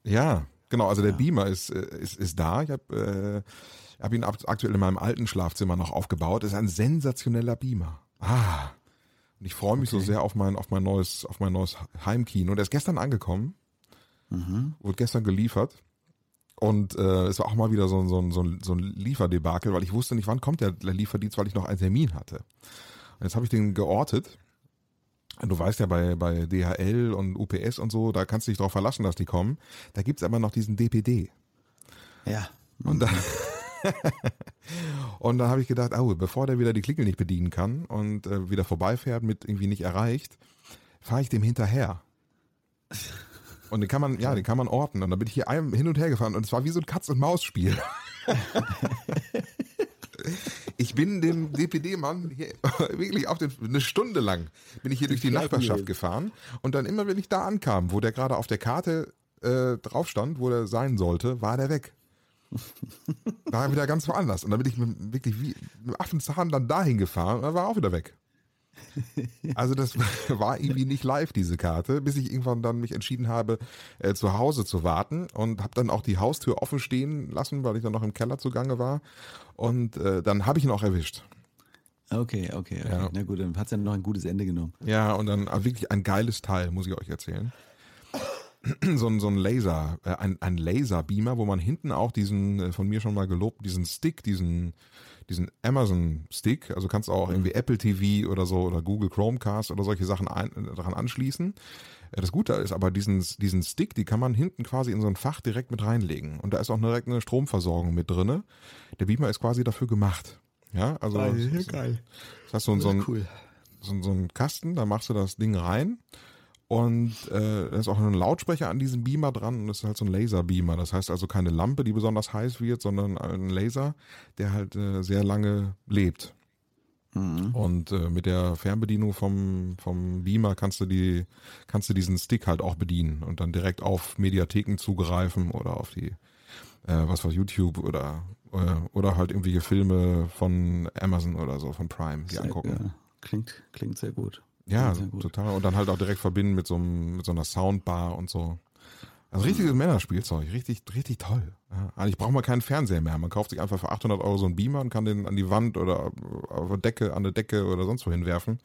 Ja, genau. Also der Beamer ist, äh, ist, ist da. Ich habe äh, hab ihn ab- aktuell in meinem alten Schlafzimmer noch aufgebaut. Ist ein sensationeller Beamer. Ah. Und ich freue mich so sehr auf mein, auf mein neues, auf mein neues Heimkino. Der ist gestern angekommen. Wurde gestern geliefert. Und äh, es war auch mal wieder so, ein- so, ein- so, ein- so ein Lieferdebakel, weil ich wusste nicht, wann kommt der, Lieferdienst, weil ich noch einen Termin hatte. Und jetzt habe ich den geortet. Und Du weißt ja, bei, bei DHL und UPS und so, da kannst du dich drauf verlassen, dass die kommen. Da gibt's aber noch diesen DPD. Ja. Und da, und da habe ich gedacht, oh, bevor der wieder die Klingel nicht bedienen kann und äh, wieder vorbeifährt mit irgendwie nicht erreicht, fahre ich dem hinterher. Und den kann man, ja, den kann man orten. Und dann bin ich hier einem hin und her gefahren und es war wie so ein Katz-und-Maus-Spiel. Ich bin dem DPD-Mann hier wirklich auf den, eine Stunde lang bin ich hier durch die Nachbarschaft gefahren und dann immer, wenn ich da ankam, wo der gerade auf der Karte äh, drauf stand, wo der sein sollte, war der weg. War er wieder ganz woanders. Und dann bin ich mit, wirklich wie mit dem Affenzahn dann dahin gefahren und dann war er auch wieder weg. Also das war irgendwie nicht live, diese Karte, bis ich irgendwann dann mich entschieden habe, äh, zu Hause zu warten und habe dann auch die Haustür offen stehen lassen, weil ich dann noch im Keller zugange war. Und äh, dann habe ich ihn auch erwischt. Okay, okay, okay. Ja. Na gut, dann hat's ja noch ein gutes Ende genommen. Ja, und dann äh, wirklich ein geiles Teil, muss ich euch erzählen. So ein, so ein Laser, äh, ein, ein Laserbeamer, wo man hinten auch diesen, äh, von mir schon mal gelobt, diesen Stick, diesen, diesen Amazon Stick, also kannst du auch irgendwie Apple TV oder so oder Google Chromecast oder solche Sachen ein, äh, daran anschließen. Äh, Das Gute ist aber diesen, diesen Stick, die kann man hinten quasi in so ein Fach direkt mit reinlegen. Und da ist auch direkt eine Stromversorgung mit drinne. Der Beamer ist quasi dafür gemacht. Ja, also geil. das heißt so, so ein, Cool. so, so ein Kasten, da machst du das Ding rein und äh, da ist auch ein Lautsprecher an diesem Beamer dran und das ist halt so ein Laserbeamer. Das heißt also keine Lampe, die besonders heiß wird, sondern ein Laser, der halt äh, sehr lange lebt. Und äh, mit der Fernbedienung vom, vom Beamer kannst du die, kannst du diesen Stick halt auch bedienen und dann direkt auf Mediatheken zugreifen oder auf die, äh, was war YouTube oder äh, oder halt irgendwelche Filme von Amazon oder so, von Prime, die angucken. Ja, klingt, klingt sehr gut. Ja, total. Und dann halt auch direkt verbinden mit so, einem, mit so einer Soundbar und so. Also richtiges Männerspielzeug, richtig, richtig toll. Ja, also ich brauche mal keinen Fernseher mehr. Man kauft sich einfach für 800 Euro so einen Beamer und kann den an die Wand oder auf der Decke, an der Decke oder sonst wo hinwerfen.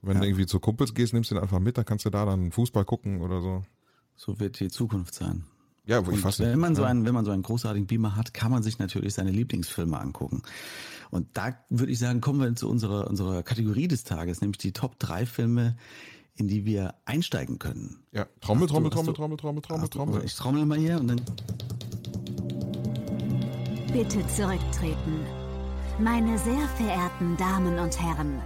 Wenn du irgendwie zu Kumpels gehst, nimmst du den einfach mit, dann kannst du da dann Fußball gucken oder so. So wird die Zukunft sein. Ja, wo ich fast wenn man so ja. einen, wenn man so einen großartigen Beamer hat, kann man sich natürlich seine Lieblingsfilme angucken. Und da würde ich sagen, kommen wir zu unserer, unserer Kategorie des Tages, nämlich die Top 3 Filme, in die wir einsteigen können. Ja, Trommel, du- Trommel, Trommel, du- Trommel, Trommel, Trommel, du- Trommel. Ich trommel mal hier und dann. Bitte zurücktreten. Meine sehr verehrten Damen und Herren,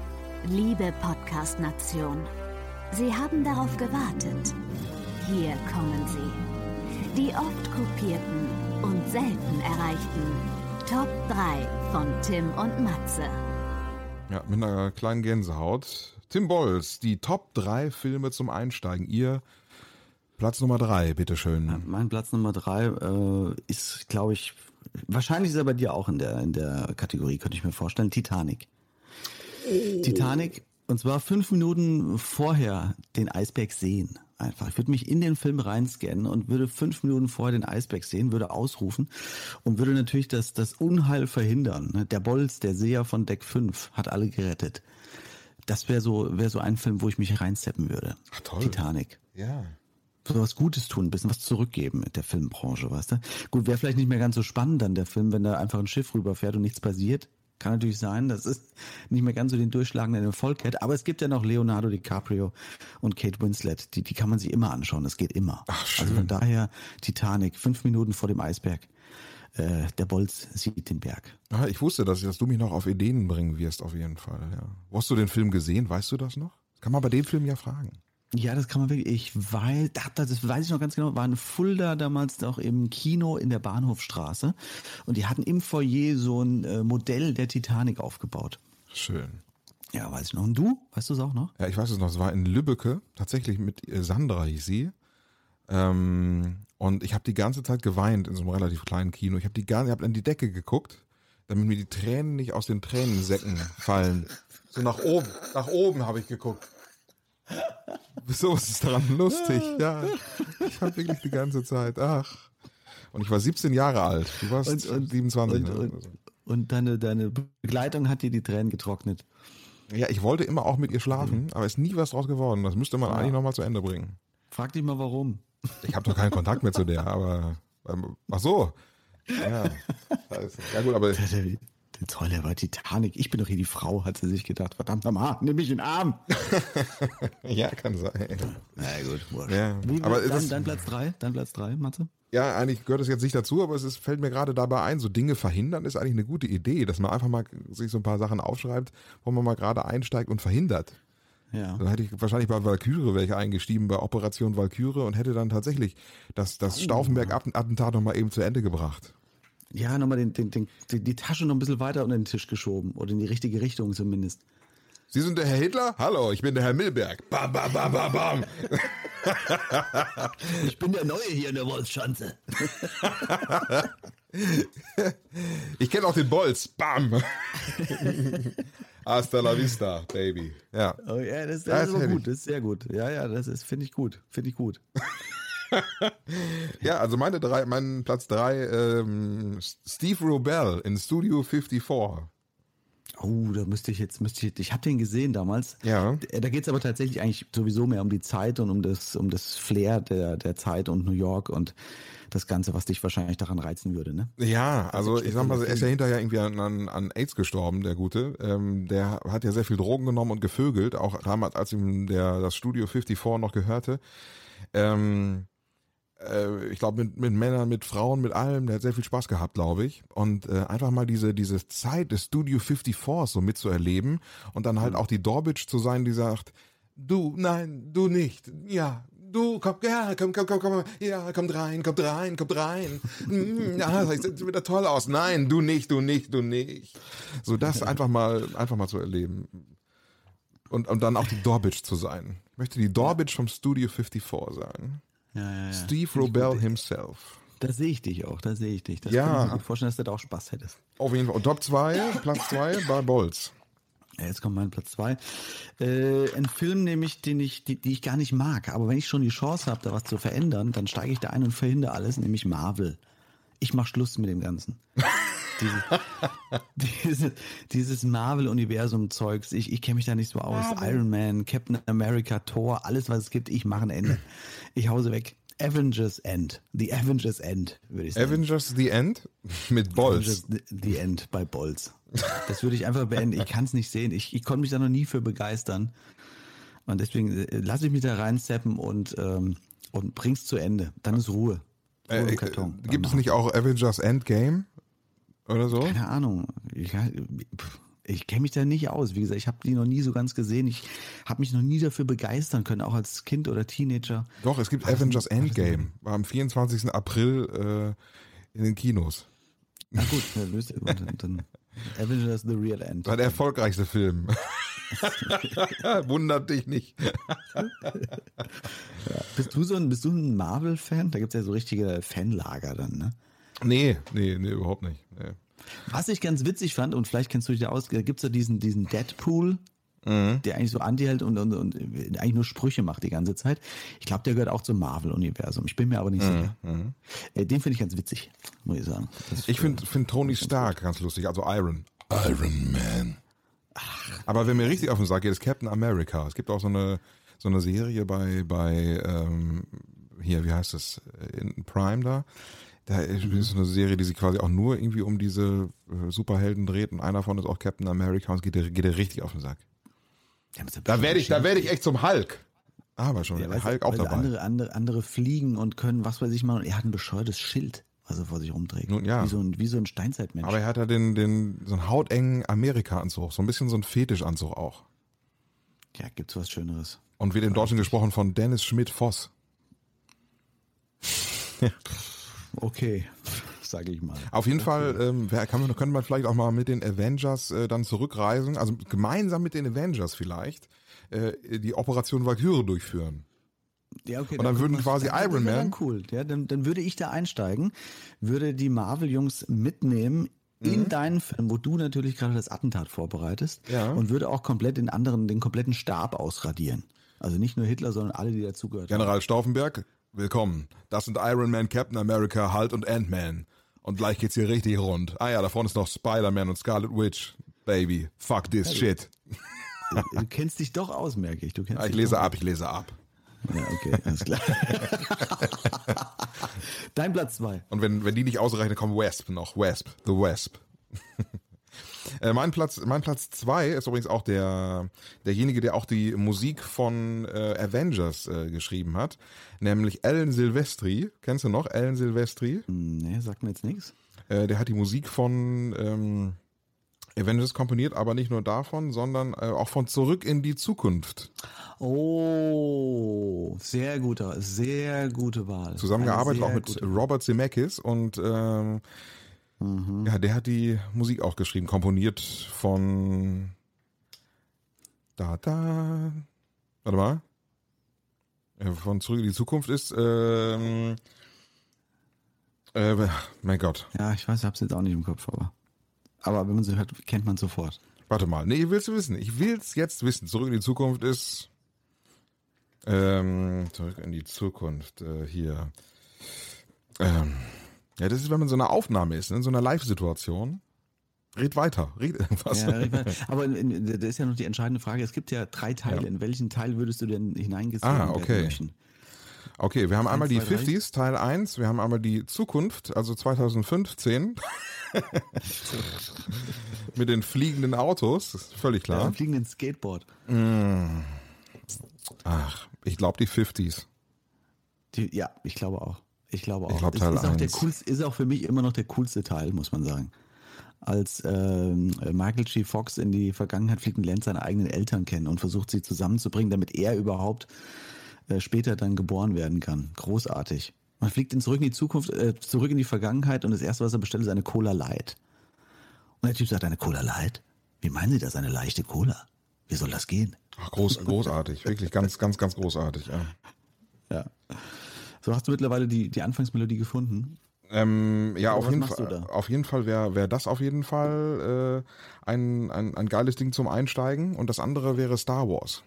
liebe Podcast-Nation, Sie haben darauf gewartet. Hier kommen sie. Die oft kopierten und selten erreichten Top 3 von Tim und Matze. Ja, mit einer kleinen Gänsehaut. Tim Bolz, die Top 3 Filme zum Einsteigen. Ihr Platz Nummer 3, bitteschön. Mein Platz Nummer 3 äh, ist, glaube ich, wahrscheinlich ist er bei dir auch in der, in der Kategorie, könnte ich mir vorstellen, Titanic. Titanic Und zwar fünf Minuten vorher den Eisberg sehen. Einfach. Ich würde mich in den Film reinscannen und würde fünf Minuten vorher den Eisberg sehen, würde ausrufen und würde natürlich das, das Unheil verhindern. Der Bolz, der Seher von Deck 5, hat alle gerettet. Das wäre so, wäre so ein Film, wo ich mich reinsteppen würde. Ach, toll. Titanic. Ja. So was Gutes tun, ein bisschen was zurückgeben mit der Filmbranche, weißt du? Gut, wäre vielleicht nicht mehr ganz so spannend dann der Film, wenn da einfach ein Schiff rüberfährt und nichts passiert. Kann natürlich sein, dass es nicht mehr ganz so den durchschlagenden Erfolg hat. Aber es gibt ja noch Leonardo DiCaprio und Kate Winslet. Die, die kann man sich immer anschauen. Das geht immer. Ach, schön. Also von daher Titanic, fünf Minuten vor dem Eisberg. Äh, der Bolz sieht den Berg. Ah, ich wusste, dass, dass du mich noch auf Ideen bringen wirst, auf jeden Fall. Ja. Wo hast du den Film gesehen? Weißt du das noch? Kann man bei dem Film ja fragen. Ja, das kann man wirklich. Ich weiß, das weiß ich noch ganz genau. War in Fulda damals noch im Kino in der Bahnhofstraße und die hatten im Foyer so ein äh, Modell der Titanic aufgebaut. Schön. Ja, weiß ich noch. Und du? Weißt du es auch noch? Ja, ich weiß es noch, es war in Lübbecke, tatsächlich mit äh, Sandra hieß sie. Ähm, und ich habe die ganze Zeit geweint in so einem relativ kleinen Kino. Ich habe die ganze, ich habe an die Decke geguckt, damit mir die Tränen nicht aus den Tränensäcken fallen. So nach oben, nach oben habe ich geguckt. Wieso was ist daran lustig? Ja, ich habe wirklich die ganze Zeit. Ach. Und ich war 17 Jahre alt. Du warst Und- und- 27. Und, ne? und, und deine, deine Begleitung hat dir die Tränen getrocknet. Ja, ich wollte immer auch mit ihr schlafen, aber ist nie was draus geworden. Das müsste man eigentlich nochmal zu Ende bringen. Frag dich mal warum. Ich habe doch keinen Kontakt mehr zu der, aber ähm, ach so. Ja, ist- ja gut, aber Toll, der war Titanic. Ich bin doch hier die Frau, hat sie sich gedacht. Verdammt nochmal, nimm mich in den Arm. ja, kann sein. Na gut, wurscht. Ja, Wie, aber dein, das- dein Platz drei, dein Platz drei, Matze? Ja, eigentlich gehört es jetzt nicht dazu, aber es ist, fällt mir gerade dabei ein, so Dinge verhindern ist eigentlich eine gute Idee, dass man einfach mal sich so ein paar Sachen aufschreibt, wo man mal gerade einsteigt und verhindert. Ja. Dann hätte ich wahrscheinlich bei Valkyrie welche eingestiegen, bei Operation Valkyrie und hätte dann tatsächlich das, das Stauffenberg-Attentat nochmal eben zu Ende gebracht. Ja, nochmal den, den, den, die, die Tasche noch ein bisschen weiter unter den Tisch geschoben. Oder in die richtige Richtung zumindest. Sie sind der Herr Hitler? Hallo, ich bin der Herr Milberg. Bam, bam, bam, bam, bam. Ich bin der Neue hier in der Wolfschanze. Ich kenne auch den Bolz. Bam. Hasta la vista, baby. Ja. Oh ja, das, das, Das ist aber hätte gut, das ist sehr gut. Ja, ja, das ist, finde ich gut. Finde ich gut. Ja, also meine drei, mein Platz drei, ähm, Steve Robell in Studio 54. Oh, da müsste ich jetzt, müsste ich, ich habe den gesehen damals. Ja. Da geht es aber tatsächlich eigentlich sowieso mehr um die Zeit und um das, um das Flair der, der Zeit und New York und das Ganze, was dich wahrscheinlich daran reizen würde, ne? Ja, also ist ich sag mal, er ist ja hinterher irgendwie an, an, an AIDS gestorben, der Gute. Ähm, der hat ja sehr viel Drogen genommen und gevögelt, auch damals, als ihm der das Studio 54 noch gehörte. Ähm, äh, ich glaube, mit, mit Männern, mit Frauen, mit allem, der hat sehr viel Spaß gehabt, glaube ich. Und äh, einfach mal diese, diese Zeit des Studio 54 so mitzuerleben und dann halt auch die Dorbitch zu sein, die sagt, du, nein, du nicht, ja, du, komm, ja, komm, komm, komm, komm, ja, kommt rein, kommt rein, kommt rein. Mm, Ja, das sieht wieder toll aus. Nein, du nicht, du nicht, du nicht. So das einfach mal, einfach mal zu erleben. Und, und dann auch die Dorbitch zu sein. Ich möchte die Dorbitch vom Studio 54 sein. Ja, ja. Steve Robell himself. Da sehe ich dich auch, da sehe ich dich. Das Ja. kann ich mir gut vorstellen, dass du da auch Spaß hättest. Auf jeden Fall. Und Top 2, Platz 2 bei Bolz. Jetzt kommt mein Platz zwei. Äh, ein Film nämlich, den ich, die, die ich gar nicht mag. Aber wenn ich schon die Chance habe, da was zu verändern, dann steige ich da ein und verhindere alles, nämlich Marvel. Ich mach Schluss mit dem Ganzen. Diese, diese, dieses Marvel-Universum-Zeugs, ich, ich kenne mich da nicht so aus. Iron Man, Captain America, Thor, alles was es gibt, ich mache ein Ende. Ich hause weg. Avengers End. The Avengers End, würde ich sagen. Avengers The End mit Bolz. Avengers The, End bei Bolz. Das würde ich einfach beenden. Ich kann es nicht sehen. Ich, ich konnte mich da noch nie für begeistern. Und deswegen äh, lasse ich mich da reinsteppen und, ähm, und bring's zu Ende. Dann ist Ruhe. Ruhe Äh, äh, gibt es nicht auch Avengers Endgame? Oder so? Keine Ahnung. Ich, ich kenne mich da nicht aus. Wie gesagt, ich habe die noch nie so ganz gesehen. Ich habe mich noch nie dafür begeistern können, auch als Kind oder Teenager. Doch, es gibt Avengers Endgame. War am 24. April äh, in den Kinos. Na gut, dann, löst ihr- dann, Avengers The Real End. War der erfolgreichste Film. Wundert dich nicht. Bist du so ein, bist du ein Marvel-Fan? Da gibt's ja so richtige Fanlager dann, ne? Nee, nee, nee, überhaupt nicht. Nee. Was ich ganz witzig fand, und vielleicht kennst du dich da aus, gibt's ja diesen, diesen Deadpool der eigentlich so anti-hält und, und, und eigentlich nur Sprüche macht die ganze Zeit. Ich glaube, der gehört auch zum Marvel-Universum. Ich bin mir aber nicht sicher. Äh, den finde ich ganz witzig, muss ich sagen. Das, Ich finde find Tony Stark ganz lustig, also Iron. Iron Man. Aber wer mir richtig auf den Sack geht, ist Captain America. Es gibt auch so eine, so eine Serie bei, bei ähm, hier, wie heißt das, in Prime da. Da ist eine Serie, die sich quasi auch nur irgendwie um diese äh, Superhelden dreht und einer davon ist auch Captain America und es geht, geht dir richtig auf den Sack. Ja, Da werde ich, da werde ich echt zum Hulk. Aber schon, Ja, du, Hulk auch dabei. Andere, andere, andere fliegen und können was weiß ich mal. Und er hat ein bescheuertes Schild, was er vor sich rumträgt. Nun, ja. Wie so ein, wie so ein Steinzeitmensch. Aber er hat ja den, den, so einen hautengen Amerika-Anzug, so ein bisschen so einen Fetischanzug auch. ja, gibt's was Schöneres. Und wird im Deutschen gesprochen von Dennis Schmidt-Voss. Okay, sage ich mal. Auf jeden Fall ähm, kann man, könnte man vielleicht auch mal mit den Avengers äh, dann zurückreisen, also gemeinsam mit den Avengers vielleicht, äh, die Operation Valkyrie durchführen. Ja, okay, Und dann würden guck quasi das Iron Man- Dann cool. Ja, dann, dann würde ich da einsteigen, würde die Marvel-Jungs mitnehmen in deinen Film, wo du natürlich gerade das Attentat vorbereitest Ja. und würde auch komplett den anderen, den kompletten Stab ausradieren. Also nicht nur Hitler, sondern alle, die dazugehört haben. General Stauffenberg, willkommen. Das sind Iron Man, Captain America, Hulk und Ant-Man. Und gleich geht's hier richtig rund. Ah ja, da vorne ist noch Spider-Man und Scarlet Witch. Baby, fuck this shit. Du kennst dich doch aus, merke ich. Du kennst Ah, ich lese ab, ich lese ab. Ja, okay, alles klar. Dein Platz zwei. Und wenn, wenn die nicht ausreichen, dann kommt Wasp noch. Wasp, The Wasp. Äh, mein Platz, mein Platz zwei ist übrigens auch der, derjenige, der auch die Musik von äh, Avengers äh, geschrieben hat, nämlich Alan Silvestri. Kennst du noch Alan Silvestri? Nee, sagt mir jetzt nichts. Äh, der hat die Musik von ähm, Avengers komponiert, aber nicht nur davon, sondern äh, auch von Zurück in die Zukunft. Oh, sehr guter, sehr gute Wahl. Zusammengearbeitet auch mit Robert Zemeckis und ähm, ja, der hat die Musik auch geschrieben, komponiert von da da. Warte mal. Von Zurück in die Zukunft ist ähm, äh, mein Gott. Ja, ich weiß, ich hab's jetzt auch nicht im Kopf, aber. Aber wenn man sie hört, kennt man sofort. Warte mal. Nee, ich will's wissen. Ich will's jetzt wissen. Zurück in die Zukunft ist ähm, Zurück in die Zukunft äh, hier. Ähm, ja, das ist, wenn man in so einer Aufnahme ist, ne, in so einer Live-Situation. Red weiter, red irgendwas. Ja, weiß. aber in, in, das ist ja noch die entscheidende Frage. Es gibt ja drei Teile. Ja. In welchen Teil würdest du denn hineingesehen Ah, okay. möchten? Okay, wir haben einmal die zwei, drei. 50s, Teil 1, wir haben einmal die Zukunft, also 2015. Mit den fliegenden Autos, ist völlig Ja. klar. Am fliegenden Skateboard. Ach, ich glaube die 50s. Die, ja, ich glaube auch. Ich glaube auch. Ich glaub, Es Teil ist, auch der coolste, ist auch für mich immer noch der coolste Teil, muss man sagen. Als ähm, Michael G. Fox in die Vergangenheit fliegt und lernt seine eigenen Eltern kennen und versucht sie zusammenzubringen, damit er überhaupt äh, später dann geboren werden kann. Großartig. Man fliegt in zurück in die Zukunft, äh, zurück in die Vergangenheit und das erste, was er bestellt, ist eine Cola Light. Und der Typ sagt, eine Cola Light? Wie meinen Sie das, eine leichte Cola? Wie soll das gehen? Ach, groß, großartig, wirklich ganz, ganz, ganz großartig. Ja. Ja. So hast du mittlerweile die, die Anfangsmelodie gefunden. Ähm, ja, Aber auf jeden, Fall, auf jeden Fall wäre wär das auf jeden Fall äh, ein, ein, ein geiles Ding zum Einsteigen und das andere wäre Star Wars.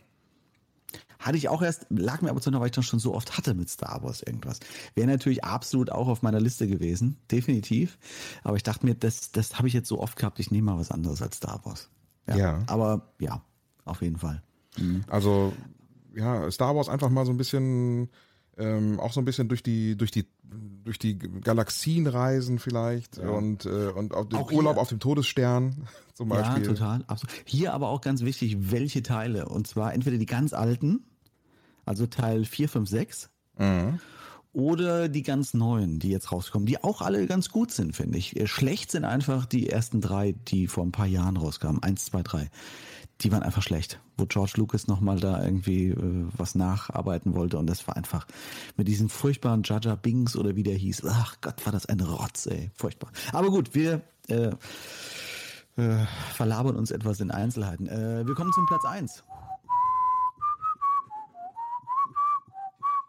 Hatte ich auch erst, lag mir aber zu, weil ich dann schon so oft hatte mit Star Wars irgendwas. Wäre natürlich absolut auch auf meiner Liste gewesen, definitiv. Aber ich dachte mir, das, das habe ich jetzt so oft gehabt, ich nehme mal was anderes als Star Wars. Ja. Aber ja, auf jeden Fall. Also ja, Star Wars einfach mal so ein bisschen, ähm, auch so ein bisschen durch die durch die durch die Galaxien reisen vielleicht und äh, und auf den Auch Urlaub hier. auf dem Todesstern zum Beispiel. Ja, total. Absolut. Hier aber auch ganz wichtig, welche Teile. Und zwar entweder die ganz alten, also Teil 4, 5, 6, oder die ganz neuen, die jetzt rauskommen, die auch alle ganz gut sind, finde ich. Äh, Schlecht sind einfach die ersten drei, die vor ein paar Jahren rauskamen. Eins, zwei, drei. Die waren einfach schlecht, wo George Lucas nochmal da irgendwie äh, was nacharbeiten wollte und das war einfach mit diesem furchtbaren Jaja Bings oder wie der hieß. Ach Gott, war das ein Rotz, ey. Furchtbar. Aber gut, wir äh, äh, verlabern uns etwas in Einzelheiten. Äh, wir kommen zum Platz 1.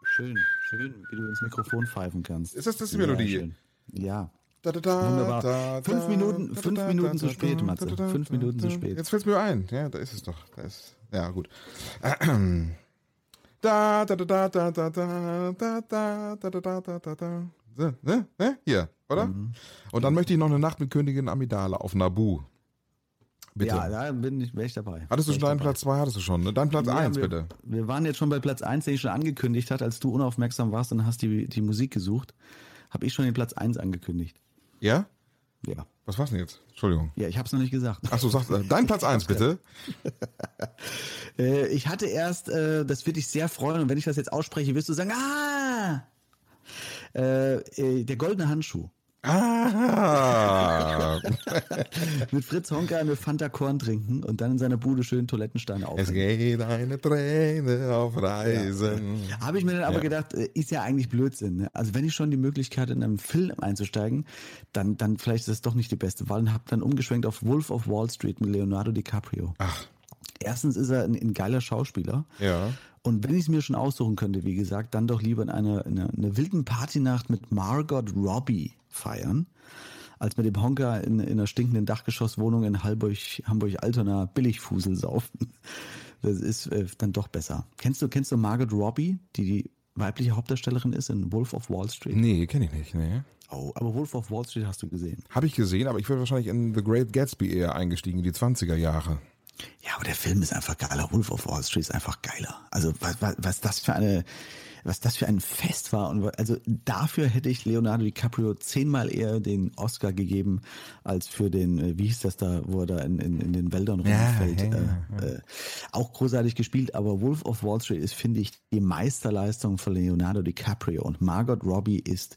Schön, schön, wie du ins Mikrofon pfeifen kannst. Ist das das die Melodie? schön. Ja. Da, da, da, Wunderbar. da, Fünf Minuten- da, fünf Minuten da, zu spät, da, Matze. da, da, Fünf da, Minuten zu da. spät. Jetzt fällt's mir ein. Ja, da ist es doch. Da ist Ja, gut. Da, da, da, da, da, da, da, da, da, da, da, da, da, da, ne? Ne? Hier, oder? Und dann möchte ich noch eine Nacht mit Königin Amidala auf Nabu. Bitte. Ja, da bin ich, wäre ich dabei. Hattest du schon deinen dabei. Platz 2, hattest du schon, ne? Dein Platz Ja, 1, wir, bitte. Wir waren jetzt schon bei Platz 1, den ich schon angekündigt hat, als du unaufmerksam warst und hast die, die Musik gesucht, habe ich schon den Platz 1 angekündigt. Ja? Ja. Was war's denn jetzt? Entschuldigung. Ja, ich habe es noch nicht gesagt. Achso, sag, dein Platz 1, bitte. Äh, ich hatte erst, äh, das würde dich sehr freuen und wenn ich das jetzt ausspreche, wirst du sagen, ah, äh, der goldene Handschuh. Ah, Mit Fritz Honka eine Fanta Korn trinken und dann in seiner Bude schön Toilettensteine es aufhängen. geht eine Träne auf Reisen. Habe ich mir dann aber Ja. gedacht, äh, ist ja eigentlich Blödsinn. Ne? Also wenn ich schon die Möglichkeit in einem Film einzusteigen, dann, dann vielleicht ist das doch nicht die beste Wahl und habe dann umgeschwenkt auf Wolf of Wall Street mit Leonardo DiCaprio. Ach, Erstens ist er ein, ein geiler Schauspieler. ja. Und wenn ich es mir schon aussuchen könnte, wie gesagt, dann doch lieber in einer, in einer, einer wilden Partynacht mit Margot Robbie feiern, als mit dem Honka in, in einer stinkenden Dachgeschosswohnung in Hamburg, Hamburg-Altona Billigfusel saufen. Das ist äh, dann doch besser. Kennst du, kennst du Margot Robbie, die die weibliche Hauptdarstellerin ist in Wolf of Wall Street? Nee, kenne ich nicht, nee. Oh, aber Wolf of Wall Street hast du gesehen. Habe ich gesehen, aber ich wäre wahrscheinlich in The Great Gatsby eher eingestiegen, in die 20er Jahre. Ja, aber der Film ist einfach geiler. Wolf of Wall Street ist einfach geiler. Also was, was, was das für eine, was das für ein Fest war und also dafür hätte ich Leonardo DiCaprio zehnmal eher den Oscar gegeben als für den, äh, wie hieß das da, wo er da in, in, in den Wäldern Ja, rumfällt. ja, äh, Äh, auch großartig gespielt, aber Wolf of Wall Street ist, finde ich, die Meisterleistung von Leonardo DiCaprio und Margot Robbie ist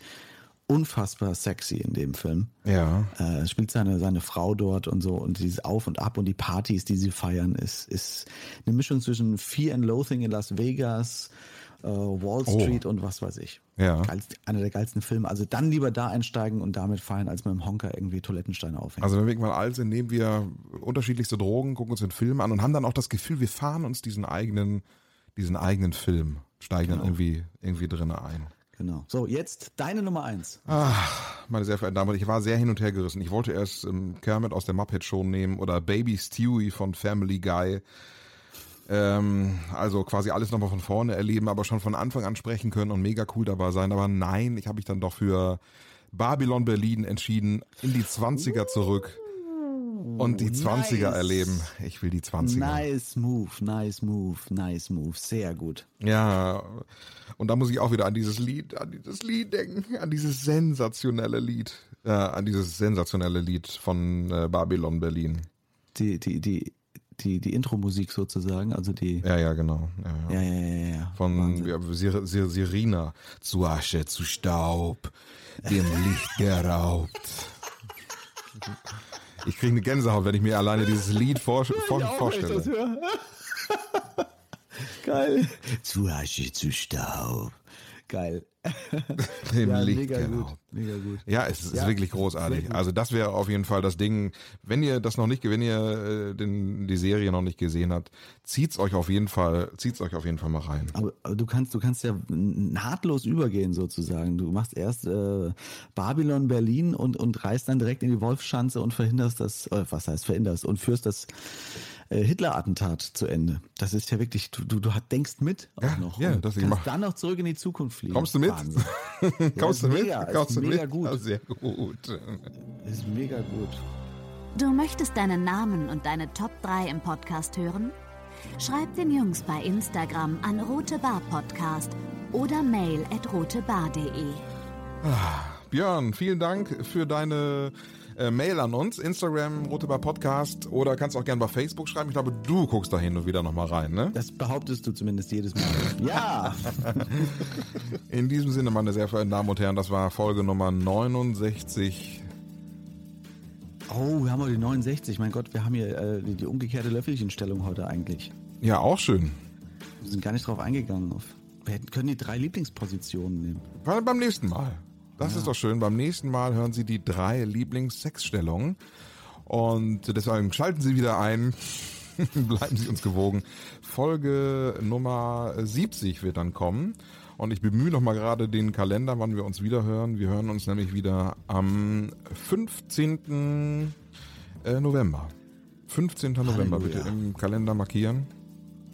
unfassbar sexy in dem Film Ja. äh, spielt seine, seine Frau dort und so und dieses Auf und Ab und die Partys, die sie feiern, ist, ist eine Mischung zwischen Fear and Loathing in Las Vegas, äh, Wall Oh. Street und was weiß ich. Ja. Geilst, einer der geilsten Filme. Also dann lieber da einsteigen und damit feiern, als mit dem Honker irgendwie Toilettensteine aufhängen. Also wenn wir irgendwann alt sind, nehmen wir unterschiedlichste Drogen, gucken uns den Film an und haben dann auch das Gefühl, wir fahren uns diesen eigenen, diesen eigenen Film, steigen dann irgendwie, irgendwie drin ein. genau. So, jetzt deine Nummer eins. Meine sehr verehrten Damen und Herren, ich war sehr hin und her gerissen. Ich wollte erst ähm, Kermit aus der Muppet Show nehmen oder Baby Stewie von Family Guy. Ähm, also quasi alles nochmal von vorne erleben, aber schon von Anfang an sprechen können und mega cool dabei sein. Aber nein, ich habe mich dann doch für Babylon Berlin entschieden, in die 20er zurück und die 20er nice. erleben. Ich will die 20er. Nice move, nice move, nice move. Sehr gut. Ja, und da muss ich auch wieder an dieses Lied, an dieses Lied denken, an dieses sensationelle Lied, äh, an dieses sensationelle Lied von äh, Babylon Berlin. Die, die, die, die, die Intro-Musik sozusagen, also die. Ja, ja, genau. Ja, ja. Ja, ja, ja, ja. Von ja, Sir, Sir, Sirina. Zu Asche, zu Staub, dem Licht geraubt. Ich kriege eine Gänsehaut, wenn ich mir alleine dieses Lied vor, vor, vorstelle. Geil. Zu Asche, zu Staub. Geil. Dem ja, Licht mega geraubt. gut. Mega gut. Ja, es ist Ja, wirklich großartig. Also das wäre auf jeden Fall das Ding. Wenn ihr das noch nicht, wenn ihr äh, den, die Serie noch nicht gesehen habt, zieht's euch auf jeden Fall, zieht's euch auf jeden Fall mal rein. Aber, aber du kannst, du kannst ja nahtlos übergehen sozusagen. Du machst erst äh, Babylon Berlin und und reist dann direkt in die Wolfschanze und verhinderst das, äh, was heißt verhinderst und führst das äh, Hitler-Attentat zu Ende. Das ist ja wirklich, du, du, du denkst mit auch Ja, noch. ja, und das kannst mach- dann noch zurück in die Zukunft fliegen. Kommst du mit? Kommst du mit? mega, Kommst du mega mit? gut. Ah, sehr gut. ist mega gut. Du möchtest deinen Namen und deine Top 3 im Podcast hören? Schreib den Jungs bei Instagram an Rote Bar Podcast oder mail at rotebar.de. Björn, vielen Dank für deine äh, Mail an uns. Instagram, Rotebar Podcast oder kannst auch gerne bei Facebook schreiben. Ich glaube, du guckst da hin und wieder nochmal rein, ne? Das behauptest du zumindest jedes Mal. ja. In diesem Sinne, meine sehr verehrten Damen und Herren, das war Folge Nummer 69 Oh, wir haben heute die 69. Mein Gott, wir haben hier äh, die, umgekehrte Löffelchenstellung heute eigentlich. Ja, auch schön. Wir sind gar nicht drauf eingegangen. Wir hätten, können die drei Lieblingspositionen nehmen. Beim nächsten Mal. Das ist doch schön. Beim nächsten Mal hören Sie die drei Lieblings-Sexstellungen. Und deswegen schalten Sie wieder ein. Bleiben Sie uns gewogen. Folge Nummer 70 wird dann kommen. Und ich bemühe noch mal gerade den Kalender, wann wir uns wieder hören. Wir hören uns nämlich wieder am 15. äh, November. 15. November Halleluja. bitte im Kalender markieren.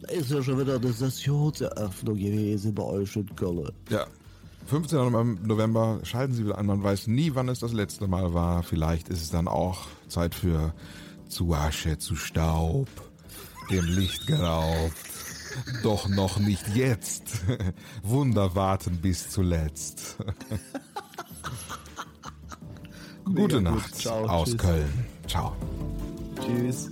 Ist ja schon wieder eine Sessionseröffnung gewesen bei euch in Köln. Ja. 15. November schalten Sie wieder an. Man weiß nie, wann es das letzte Mal war. Vielleicht ist es dann auch Zeit für zu Asche, zu Staub, dem Licht geraubt. Doch noch nicht jetzt. Wunder warten bis zuletzt. Gute gut. Nacht Ciao, aus tschüss. Köln. Ciao. Tschüss.